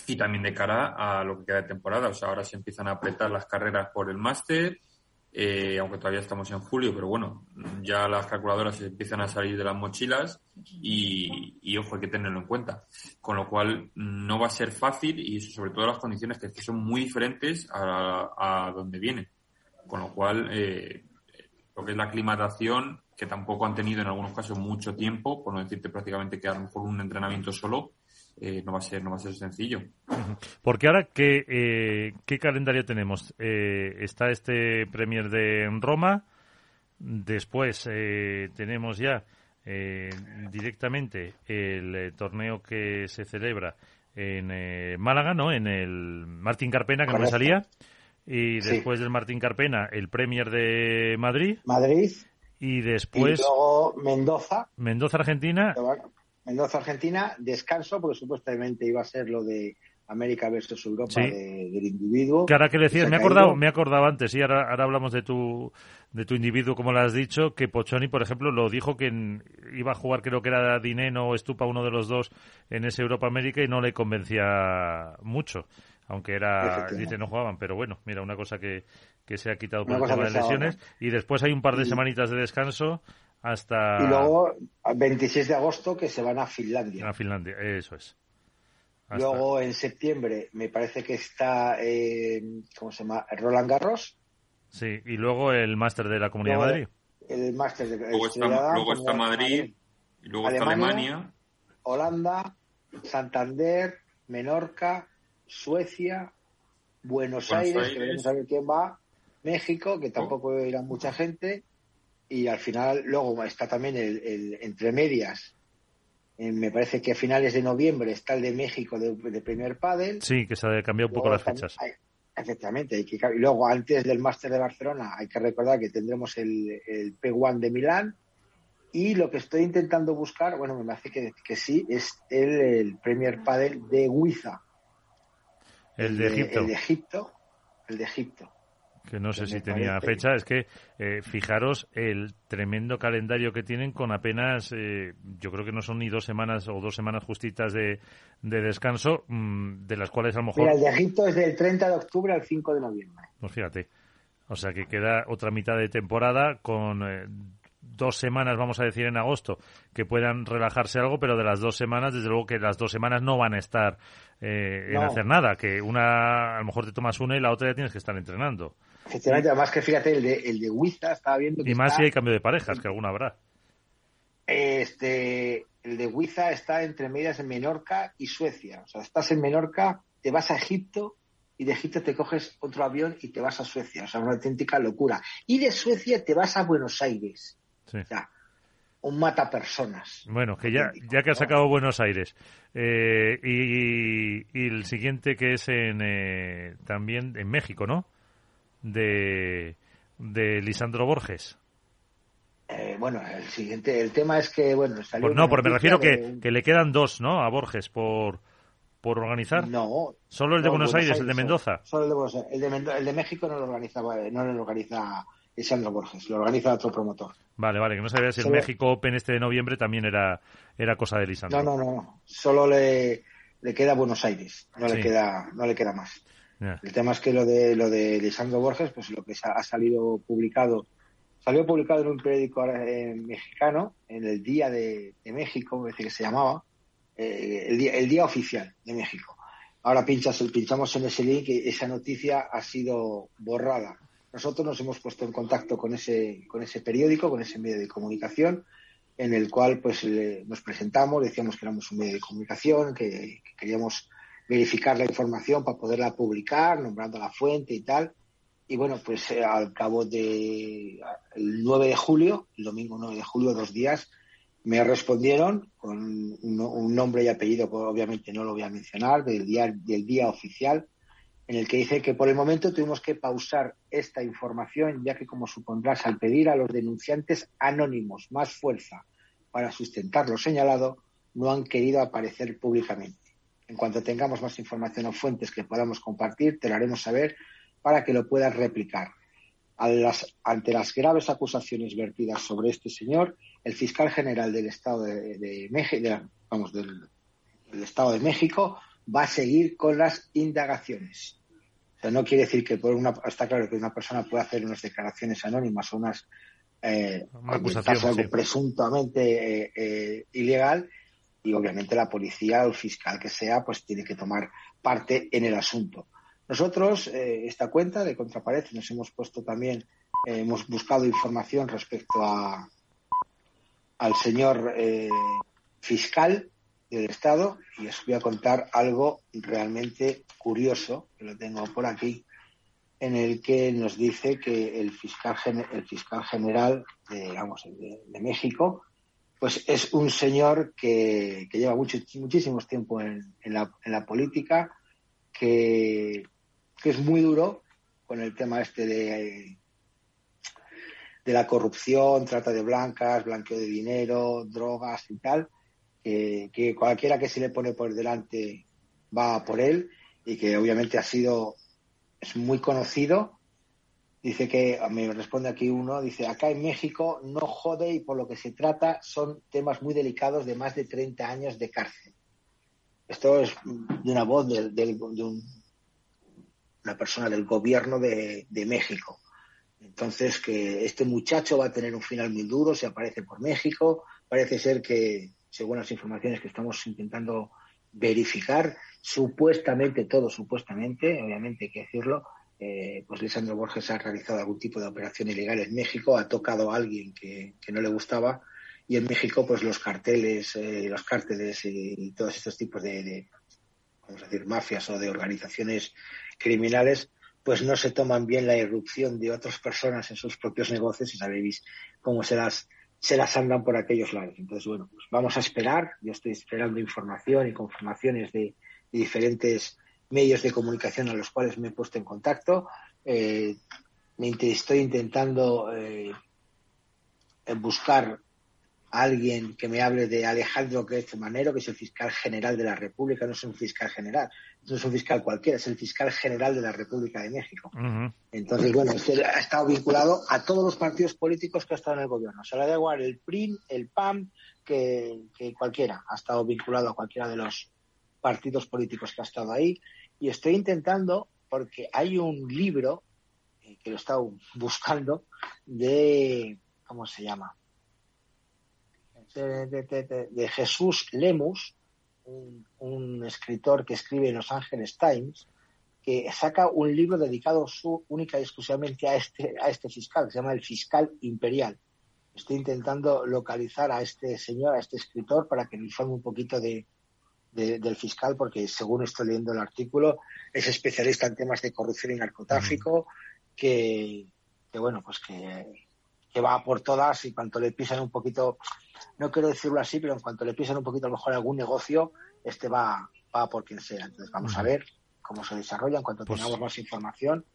y también de cara a lo que queda de temporada. O sea, ahora se empiezan a apretar las carreras por el máster, eh, aunque todavía estamos en julio, pero bueno, ya las calculadoras empiezan a salir de las mochilas y, ojo, hay que tenerlo en cuenta. Con lo cual, no va a ser fácil y sobre todo las condiciones que, son muy diferentes a, donde vienen. Con lo cual, lo que es la aclimatación, que tampoco han tenido en algunos casos mucho tiempo, por no decirte prácticamente que a lo mejor un entrenamiento solo, eh, no va a ser no va a ser sencillo. Porque ahora qué eh, qué calendario tenemos eh, está este Premier de Roma, después tenemos ya directamente el torneo que se celebra en Málaga, ¿no? En el Martín Carpena que no me salía y después del Martín Carpena el Premier de Madrid. Madrid. Y después. Y luego Mendoza. Mendoza, Argentina. Mendoza, Argentina, descanso, porque supuestamente iba a ser lo de América versus Europa del individuo. Que ahora que decías, me he acordado, me he acordado antes, y ahora, ahora hablamos de tu, de tu individuo, como lo has dicho, que Pochoni, por ejemplo, lo dijo que iba a jugar, creo que era Dineno o Estupa, uno de los dos, en ese Europa América y no le convencía mucho. Aunque era, dice, no jugaban, pero bueno, mira, una cosa que, que se ha quitado por el tema de lesiones. Y después hay un par de semanitas de descanso hasta... Y luego, el 26 de agosto, que se van a Finlandia. A Finlandia, eso es. Luego, en septiembre, me parece que está, eh, ¿cómo se llama? Roland Garros. Sí, y luego el máster de la Comunidad de Madrid. El máster de Luego está, luego está Madrid, y luego está Alemania. Holanda, Santander, Menorca, Suecia, Buenos, Aires, que veremos a ver quién va, México, que tampoco irá mucha gente, y al final luego está también el, entre medias. Me parece que a finales de noviembre está el de México de, primer pádel. Sí que se ha cambiado un poco las fechas. efectivamente y luego antes del máster de Barcelona hay que recordar que tendremos el, el P1 de Milán y lo que estoy intentando buscar bueno me parece que, que sí es el, Premier Padel de Huiza. El de Egipto. el de Egipto el de Egipto que no sé si tenía fecha, es que eh, fijaros el tremendo calendario que tienen con apenas, eh, yo creo que no son ni dos semanas o dos semanas justitas de, descanso, mm, de las cuales a lo mejor... Mira, el de Egipto es del 30 de octubre al 5 de noviembre. Pues fíjate, o sea que queda otra mitad de temporada con eh, dos semanas, vamos a decir, en agosto, que puedan relajarse algo, pero de las dos semanas, desde luego que las dos semanas no van a estar en hacer nada, que una, a lo mejor te tomas una y la otra ya tienes que estar entrenando. Efectivamente, además que fíjate, el de, el de Huiza estaba viendo Y más si hay cambio de parejas, que alguna habrá. Este, el de Huiza está entre medias en Menorca y Suecia. O sea, estás en Menorca, te vas a Egipto y de Egipto te coges otro avión y te vas a Suecia. O sea, una auténtica locura. Y de Suecia te vas a Buenos Aires. Sí. O sea, un mata personas. Bueno, que ya, ya que has sacado Buenos Aires. Eh, y, el siguiente que es en, eh, también en México, ¿no? De, de Lisandro Borges? Eh, bueno, el siguiente, el tema es que, bueno, salió pues no, pero me refiero que, que, le quedan dos, ¿no? A Borges por, por organizar. No. Solo el de Buenos, Aires, el de Mendoza. Solo el de Buenos Aires. El de, el de México no lo organiza, no lo organiza Lisandro Borges, lo organiza otro promotor. Vale, vale, que no sabía si el México Open este de noviembre también era, era cosa de Lisandro. No, no, no, solo le, le queda Buenos Aires, no le queda, no le queda más. El tema es que lo de lo de Lisandro Borges, pues lo que ha salido publicado, salió publicado en un periódico eh, mexicano, en el Día de, México, me que se llamaba, eh, el, día, el Día Oficial de México. Ahora pinchas, pinchamos en ese link y esa noticia ha sido borrada. Nosotros nos hemos puesto en contacto con ese, con ese periódico, con ese medio de comunicación, en el cual pues nos presentamos, decíamos que éramos un medio de comunicación, que queríamos verificar la información para poderla publicar, nombrando la fuente y tal. y bueno, pues eh, al cabo de el 9 de julio, el domingo 9 de julio, dos días, me respondieron con un, nombre y apellido, que obviamente no lo voy a mencionar, del día, del día oficial, en el que dice que por el momento tuvimos que pausar esta información, ya que, como supondrás, al pedir a los denunciantes anónimos más fuerza para sustentar lo señalado, no han querido aparecer públicamente. En cuanto tengamos más información o fuentes que podamos compartir, te lo haremos saber para que lo puedas replicar. ante las graves acusaciones vertidas sobre este señor, el fiscal general del Estado de, México, vamos, del, Estado de México, va a seguir con las indagaciones. O sea, no quiere decir que por una, está claro que una persona puede hacer unas declaraciones anónimas o unas eh, algo presuntamente eh, eh, ilegal y obviamente la policía o el fiscal que sea pues tiene que tomar parte en el asunto. Nosotros, eh, esta cuenta de Contrapared, nos hemos puesto también, hemos buscado información respecto a, al señor eh, fiscal del Estado y os voy a contar algo realmente curioso, que lo tengo por aquí, en el que nos dice que el fiscal, el fiscal general de, de, México pues es un señor que, lleva mucho, muchísimos tiempo en, la, política, que, que es muy duro con el tema este de de la corrupción, trata de blancas, blanqueo de dinero, drogas y tal, que cualquiera que se le pone por delante va por él y que obviamente ha sido, es muy conocido. Dice que, me responde aquí uno, dice, acá en México no jode y por lo que se trata son temas muy delicados de más de 30 años de cárcel. Esto es de una voz de, una persona del gobierno de México. Entonces, que este muchacho va a tener un final muy duro, se aparece por México. Parece ser que, según las informaciones que estamos intentando verificar, supuestamente, todo supuestamente, obviamente hay que decirlo, eh, pues Lisandro Borges ha realizado algún tipo de operación ilegal en México, ha tocado a alguien que, no le gustaba y en México pues los carteles, eh, los cárteles y, todos estos tipos de, de, vamos a decir, mafias o de organizaciones criminales pues no se toman bien la irrupción de otras personas en sus propios negocios y sabéis cómo se las, se las andan por aquellos lados. Entonces, bueno, pues vamos a esperar. Yo estoy esperando información y confirmaciones de, diferentes medios de comunicación a los cuales me he puesto en contacto. Eh, estoy intentando eh, buscar alguien que me hable de Alejandro Gertz Manero, que es el fiscal general de la República, no es un fiscal general, no es un fiscal cualquiera, es el fiscal general de la República de México. Entonces, bueno, este ha estado vinculado a todos los partidos políticos que ha estado en el gobierno. O sea, le da igual el PRIM, el PAM, que, cualquiera. Ha estado vinculado a cualquiera de los partidos políticos que ha estado ahí. Y estoy intentando, porque hay un libro eh, que lo he estado buscando, de, ¿cómo se llama? de, Jesús Lemus, un, escritor que escribe en Los Angeles Times, que saca un libro dedicado su, única y exclusivamente a este, a este fiscal, que se llama El Fiscal Imperial. Estoy intentando localizar a este señor, a este escritor, para que me informe un poquito de, del fiscal, porque según estoy leyendo el artículo, es especialista en temas de corrupción y narcotráfico, que, que bueno, pues que, que va por todas y cuanto le pisan un poquito no quiero decirlo así, pero en cuanto le pisan un poquito a lo mejor algún negocio, este va, va por quien sea. Entonces vamos a ver cómo se desarrolla. En cuanto pues tengamos más información,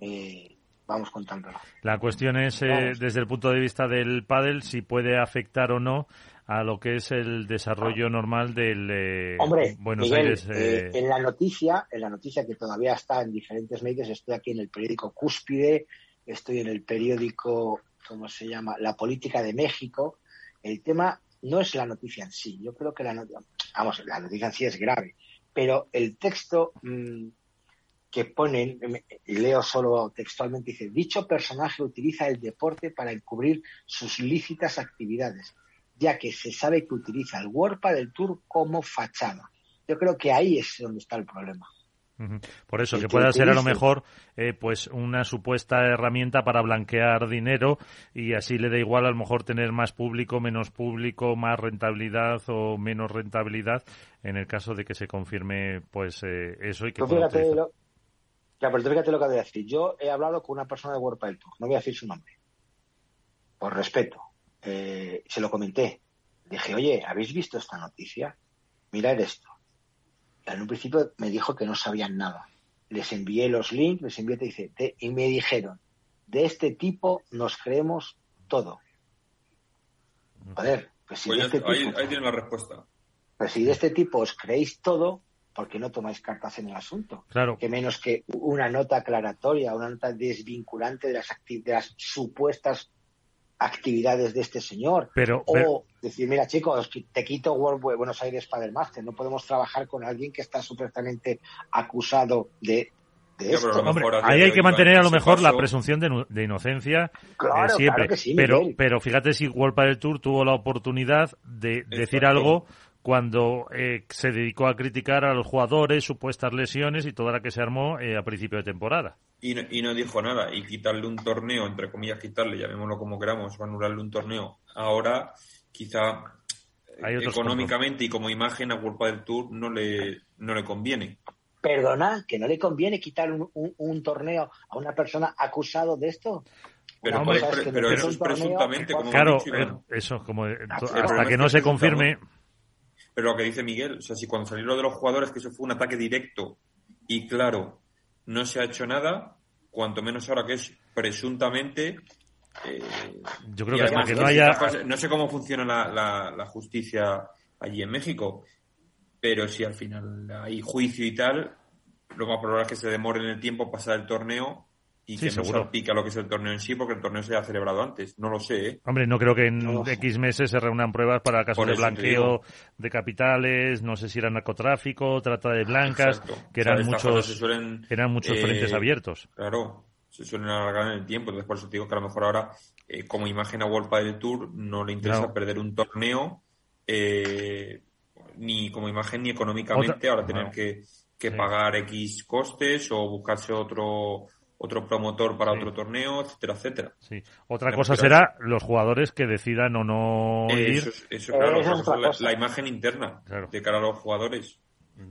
eh, vamos contándolo. La cuestión es, eh, desde el punto de vista del pádel, si puede afectar o no a lo que es el desarrollo normal del eh, Hombre, Buenos Aires. en la noticia, en la noticia que todavía está en diferentes medios, estoy aquí en el periódico Cúspide, estoy en el periódico, ¿cómo se llama? La Política de México, el tema no es la noticia en sí. Yo creo que la noticia, vamos, la noticia en sí es grave, pero el texto mm, que ponen, y leo solo textualmente, dice, dicho personaje utiliza el deporte para encubrir sus lícitas actividades, ya que se sabe que utiliza el WordPad del Tour como fachada. Yo creo que ahí es donde está el problema. Por eso, que pueda ser a lo mejor eh, pues una supuesta herramienta para blanquear dinero y así le da igual a lo mejor tener más público, menos público, más rentabilidad o menos rentabilidad en el caso de que se confirme pues eh, eso y que pues Ya, pero fíjate lo que voy a decir. Yo he hablado con una persona de World del Tour, no voy a decir su nombre, por respeto. Eh, se lo comenté. Dije, oye, ¿habéis visto esta noticia? Mirad esto. En un principio me dijo que no sabían nada. Les envié los links, les envié, dice, y me dijeron, de este tipo nos creemos todo. Joder, pues si Pues de ya- este ahí, tipo, ahí tiene la respuesta. pues si de este tipo os creéis todo, ¿por qué no tomáis cartas en el asunto? Claro. que menos que una nota aclaratoria, una nota desvinculante de las, de las supuestas actividades de este señor. Pero, O pero- decir, mira chicos, te quito World Bu- Buenos Aires Padelmaster, no podemos trabajar con alguien que está supuestamente acusado de, esto. Hombre, ahí hay que mantener en a lo mejor la presunción de, inocencia Claro, eh, siempre. claro que sí, pero, pero fíjate si World del Tour tuvo la oportunidad de decir algo cuando eh, se dedicó a criticar a los jugadores, supuestas lesiones y toda la que se armó eh, a principio de temporada. Y no, y no dijo nada. Y quitarle un torneo, entre comillas, quitarle, llamémoslo como queramos, o anularle un torneo, ahora quizá eh, económicamente y como imagen a World del Tour no le, no le conviene. Perdona, que no le conviene quitar un, un- un torneo a una persona acusado de esto. Pero, es que eso es presuntamente, como Claro, dicho, eh, eso, como Ah, el hasta que no se confirme, Pero lo que dice Miguel, o sea, si cuando salió lo de los jugadores, que eso fue un ataque directo y claro, no se ha hecho nada, cuanto menos ahora que es presuntamente. eh, yo creo que además, que no haya... No sé cómo funciona la, la- la justicia allí en México, pero si al final hay juicio y tal, lo más probable es que se demore en el tiempo pasar el torneo y Sí, que no seguro. salpique a lo que es el torneo en sí, porque el torneo se ha celebrado antes. No lo sé, ¿eh? Hombre, no creo que en No. X meses se reúnan pruebas para casos de blanqueo de capitales, no sé si era narcotráfico, trata de blancas, Exacto. que O sea, eran muchos, suelen, eran muchos eh, frentes abiertos. Claro, se suelen alargar en el tiempo. Entonces, por eso te digo que a lo mejor ahora, eh, como imagen a World Padel Tour, no le interesa Claro. perder un torneo, eh, ni como imagen ni económicamente, Otra- ahora tener no. que, que Sí. pagar X costes o buscarse otro otro promotor para Sí. otro torneo, etcétera, etcétera. Sí. Otra cosa será los jugadores que decidan o no Eh, ir. Eso, es- eso, claro, es otra es la, cosa. la imagen interna Claro. de cara a los jugadores.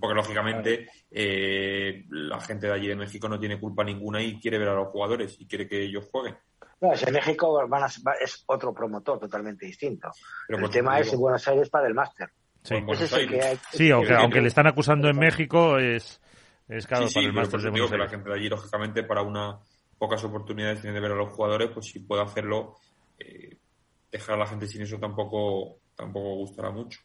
Porque lógicamente eh, la gente de allí de México no tiene culpa ninguna y quiere ver a los jugadores y quiere que ellos jueguen. No, si en México van a- va- es otro promotor totalmente distinto. Pero el tema es en Buenos Aires para el máster. Sí, Bueno, Ese es el que Aires. hay- Sí, aunque, Pero- aunque le están acusando en México, es, es claro sí, sí, para el pero máster por de Buenos que la Aires. gente de allí, lógicamente, para una pocas oportunidades tiene de ver a los jugadores, pues si puede hacerlo, eh, dejar a la gente sin eso tampoco tampoco gustará mucho.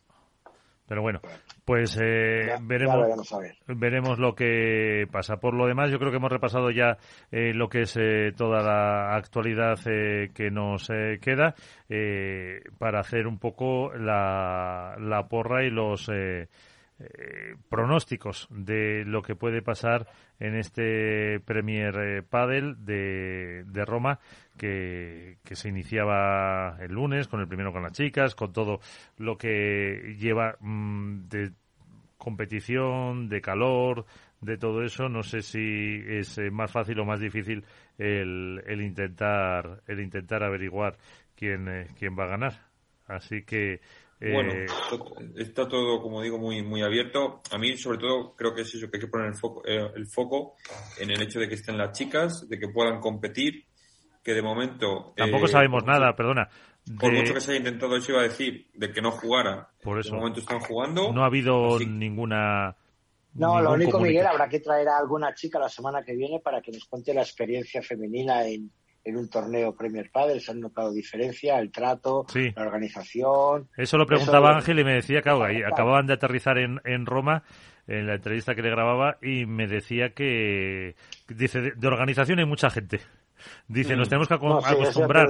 Pero bueno, pues eh, Ya- ya veremos. veremos a ver. veremos lo que pasa. Por lo demás, yo creo que hemos repasado ya eh, lo que es eh, toda la actualidad eh, que nos eh, queda eh, para hacer un poco la, la porra y los eh, pronósticos de lo que puede pasar en este Premier eh, Padel de, de Roma que, que se iniciaba el lunes con el primero con las chicas, con todo lo que lleva mm, de competición, de calor, de todo eso. No sé si es eh, más fácil o más difícil el, el intentar el intentar averiguar quién eh, quién va a ganar. Así que eh, Bueno, esto- está todo, como digo, muy muy abierto. A mí, sobre todo, creo que es eso, que hay que poner el foco, eh, el foco en el hecho de que estén las chicas, de que puedan competir, que de momento... tampoco eh, sabemos nada, perdona. Por mucho que se haya intentado, eso iba a decir, de que no jugara. Por eso. De momento están jugando. no ha habido Así- ninguna. No, lo único. Miguel, habrá que traer a alguna chica la semana que viene para que nos cuente la experiencia femenina en, en un torneo Premier Padel. Se han notado diferencia, el trato, Sí. la organización. Eso lo preguntaba Eso- Ángel y me decía, Claro. acababan de aterrizar en, en Roma en la entrevista que le grababa y me decía que, dice, de, de organización hay mucha gente. Dice, nos tenemos que Mm. No, sí, eso ya te acostumbrar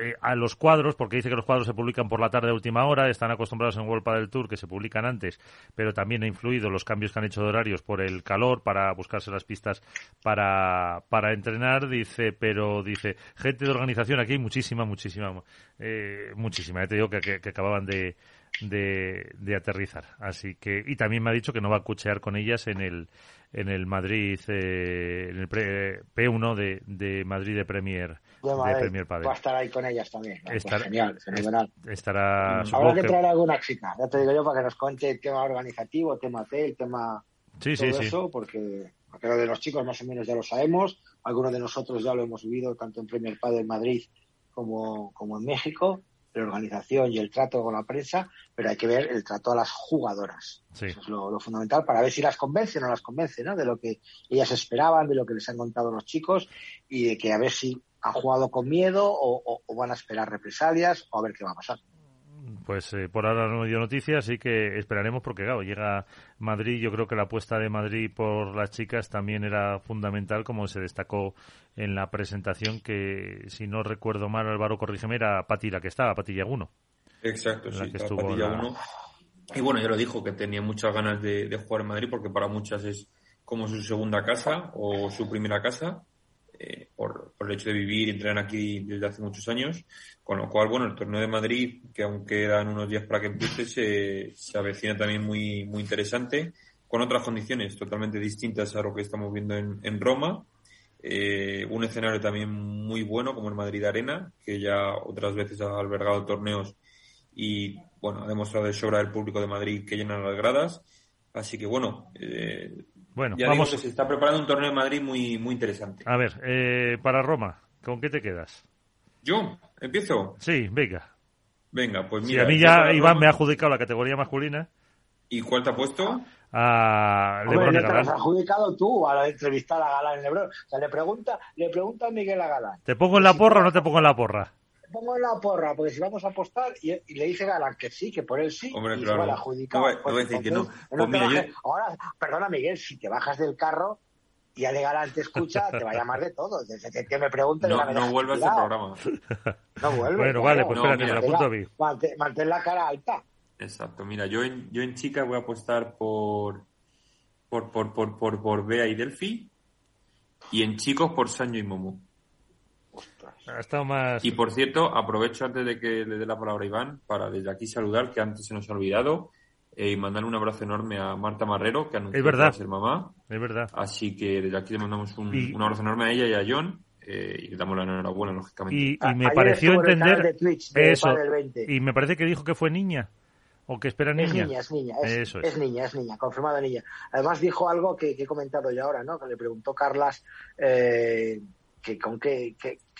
eh, a los cuadros, porque dice que los cuadros se publican por la tarde a última hora, están acostumbrados en World del Tour que se publican antes, pero también ha influido los cambios que han hecho de horarios por el calor para buscarse las pistas para, para entrenar, dice, pero dice, gente de organización aquí hay muchísima, muchísima, eh, muchísima, ya te digo que, que- que acababan de, de, de aterrizar, así que, y también me ha dicho que no va a cuchear con ellas en el, en el Madrid, eh, en el pre- P1 de, de Madrid de Premier, de Premier Padel. Va a estar ahí con ellas también. ¿no? Pues genial, fenomenal. estará Habrá que traer alguna chica, ya te digo yo, para que nos cuente el tema organizativo, tema hotel, tema sí todo sí sí eso, porque Porque lo de los chicos más o menos ya lo sabemos, algunos de nosotros ya lo hemos vivido tanto en Premier Padel en Madrid como, como en México, la organización y el trato con la prensa, pero hay que ver el trato a las jugadoras. Eso es lo, fundamental para ver si las convence o no las convence, ¿no? De lo que ellas esperaban, de lo que les han contado los chicos y de que a ver si han jugado con miedo o van a esperar represalias o a ver qué va a pasar. Pues eh, por ahora no dio noticias, así que esperaremos porque, claro, llega Madrid. Yo creo que la apuesta de Madrid por las chicas también era fundamental, como se destacó en la presentación, que si no recuerdo mal, Álvaro, corrígeme, era Pati la que estaba, Pati Yaguno. Exacto, sí, que estuvo Y bueno, ya lo dijo, que tenía muchas ganas de, de jugar en Madrid porque para muchas es como su segunda casa o su primera casa eh, por, el hecho de vivir y entrenar aquí desde hace muchos años. Con lo cual, bueno, el torneo de Madrid, que aún quedan unos días para que empiece, se, se avecina también muy, muy interesante, con otras condiciones totalmente distintas a lo que estamos viendo en, en Roma. Eh, un escenario también muy bueno como el Madrid Arena, que ya otras veces ha albergado torneos y bueno, ha demostrado de sobra el público de Madrid que llenan las gradas. Así que bueno, eh, bueno, ya vamos. que se está preparando un torneo en Madrid muy, muy interesante. A ver, eh, para Roma, ¿con qué te quedas? ¿Yo? ¿Empiezo? Sí, venga. Venga, pues mira. Si a mí ya Iván me ha adjudicado la categoría masculina. ¿Y cuál te ha puesto? A Lebron Hombre, Te has adjudicado tú a la entrevistar a Galán en Lebron. O sea, le pregunta, le pregunta a Miguel a Galán. ¿Te pongo en la porra o no te pongo en la porra? Pongo en la porra, porque si vamos a apostar, y, le dice Galán que sí, que por él sí, Hombre, y claro. se va a adjudicar. No, voy a decir que no. Pues mira, yo... Ahora, perdona Miguel, si te bajas del carro y Ale Galán te escucha, te va a llamar de todo. Desde que, que me pregunte... No, no vuelve a este programa. No vuelve. Bueno, vale, pues espérate, me lo apunto a mí. Mantén, mantén, la cara alta. Exacto, mira, yo en, yo en chicas voy a apostar por por, por, por, por, por Bea y Delphi y en chicos por Sanyo y Momo. Ha estado más... Y por cierto, aprovecho antes de que le dé la palabra a Iván para desde aquí saludar, que antes se nos ha olvidado, eh, y mandarle un abrazo enorme a Marta Marrero, que anunció que va a ser mamá. Es verdad. Así que desde aquí le mandamos un, un abrazo enorme a ella y a John. Eh, y le damos la enhorabuena, lógicamente. Y, y me pareció entender eso. Y me parece que dijo que fue niña. ¿O que espera niña? Es niña, es niña. Es, es. niña, es niña, confirmada niña. Además dijo algo que, que, he comentado yo ahora, ¿no? Que le preguntó Carlas eh, que con qué,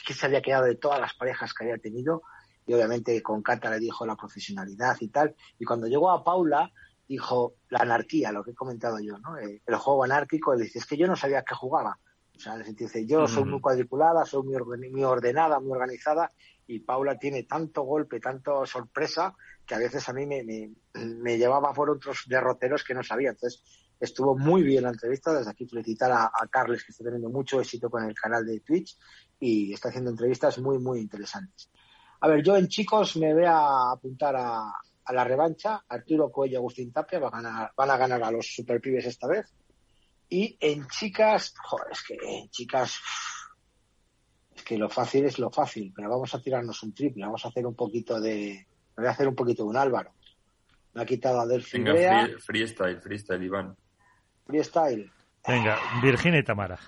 se había quedado de todas las parejas que había tenido y obviamente con Cata le dijo la profesionalidad y tal. Y cuando llegó a Paula, dijo la anarquía, lo que he comentado yo, ¿no? Eh, el juego anárquico, él dice, es que yo no sabía que jugaba. O sea, dice, yo soy muy cuadriculada, soy muy, muy ordenada, muy organizada, y Paula tiene tanto golpe, tanto sorpresa, que a veces a mí me, me, me llevaba por otros derroteros que no sabía. Entonces, Estuvo muy bien la entrevista. Desde aquí felicitar a, Carles, que está teniendo mucho éxito con el canal de Twitch y está haciendo entrevistas muy, muy interesantes. A ver, yo en chicos me voy a apuntar a, la revancha. Arturo Cuello y Agustín Tapia van a, ganar, van a ganar a los superpibes esta vez. Y en chicas, joder, es que en chicas, es que lo fácil es lo fácil, pero vamos a tirarnos un triple, vamos a hacer un poquito de, voy a hacer un poquito de un Álvaro. Me ha quitado a Delphi Venga, freestyle, freestyle, Iván. Freestyle. Venga, Virginia y Tamara.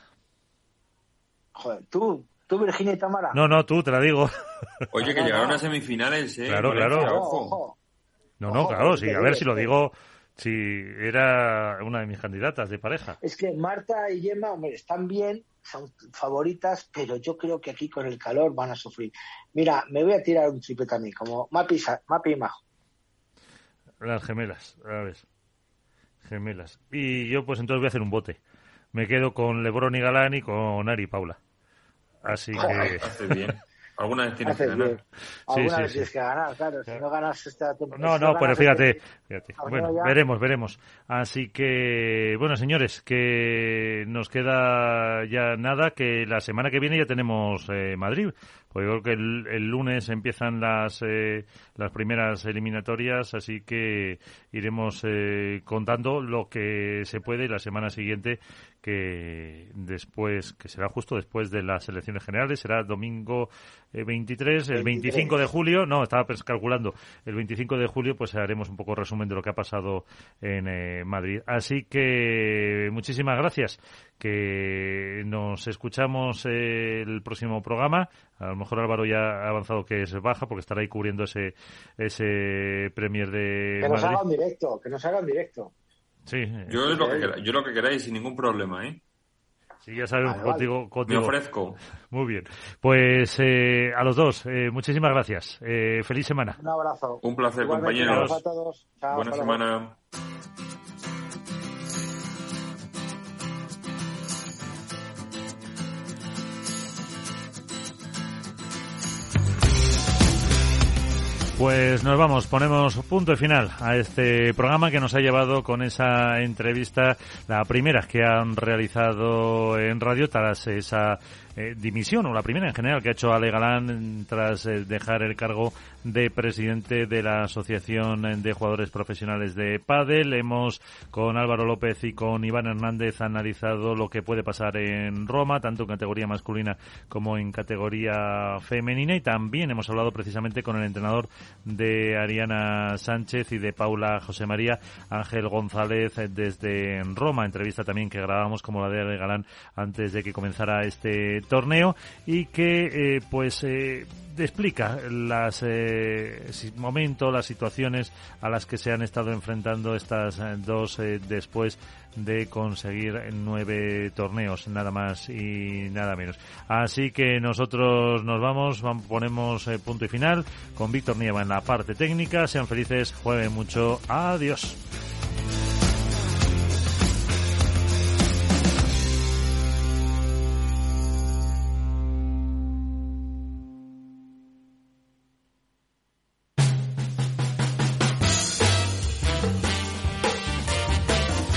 Joder, ¿tú? ¿Tú, Virginia y Tamara? No, no, tú, te la digo. Oye, que llegaron a semifinales, ¿eh? Claro, claro. No, no, claro, sí. A ver si lo digo, si era una de mis candidatas de pareja. Es que Marta y Gemma, hombre, están bien, son favoritas, pero yo creo que aquí con el calor van a sufrir. Mira, me voy a tirar un triple también, como Mapi, Mapi y Majo. Las gemelas, a ver gemelas. Y yo pues entonces voy a hacer un bote. Me quedo con Lebron y Galán y con Ari y Paula. Así que... Bien. Alguna vez tienes que ganar. Alguna vez tienes que ganar, claro. Si no ganas esta No, no, pero fíjate. fíjate. Bueno, veremos, veremos. Así que, bueno, señores, que nos queda ya nada, que la semana que viene ya tenemos eh, Madrid. Pues creo que el, lunes empiezan las, eh, las primeras eliminatorias, así que iremos eh, contando lo que se puede y la semana siguiente, que después, que será justo después de las elecciones generales, será domingo 23, eh, el 25 de julio, no, estaba calculando, el 25 de julio pues haremos un poco resumen de lo que ha pasado en Madrid. Así que muchísimas gracias, que nos escuchamos el próximo programa. A lo mejor Álvaro ya ha avanzado que es baja porque estará ahí cubriendo ese ese Premier de Que nos haga un directo, que nos haga un directo. Sí. Yo, lo que, yo lo que queráis sin ningún problema, ¿eh? Sí, ya sabemos, contigo, contigo. Me ofrezco. Muy bien. Pues eh, a los dos, eh, muchísimas gracias. Eh, feliz semana. Un abrazo. Un placer, Igualmente, compañeros. a todos. Chao, Buena hasta luego. Pues nos vamos, ponemos punto final a este programa que nos ha llevado con esa entrevista, la primera que han realizado en radio tras esa eh, dimisión, o la primera en general que ha hecho Ale Galán tras eh, dejar el cargo de presidente de la Asociación de Jugadores Profesionales de Padel. Hemos con Álvaro López y con Iván Hernández analizado lo que puede pasar en Roma, tanto en categoría masculina como en categoría femenina, y también hemos hablado precisamente con el entrenador de Ariana Sánchez y de Paula José María Ángel González eh, desde Roma, entrevista también que grabamos como la de Ale Galán antes de que comenzara este torneo y que eh, pues eh, explica las eh, momentos, las situaciones a las que se han estado enfrentando estas dos después de conseguir nueve torneos, nada más y nada menos. Así que nosotros nos vamos, vam- ponemos punto y final con Víctor Nieva en la parte técnica. Sean felices, jueguen mucho. Adiós.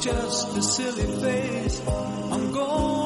Just a silly phase I'm going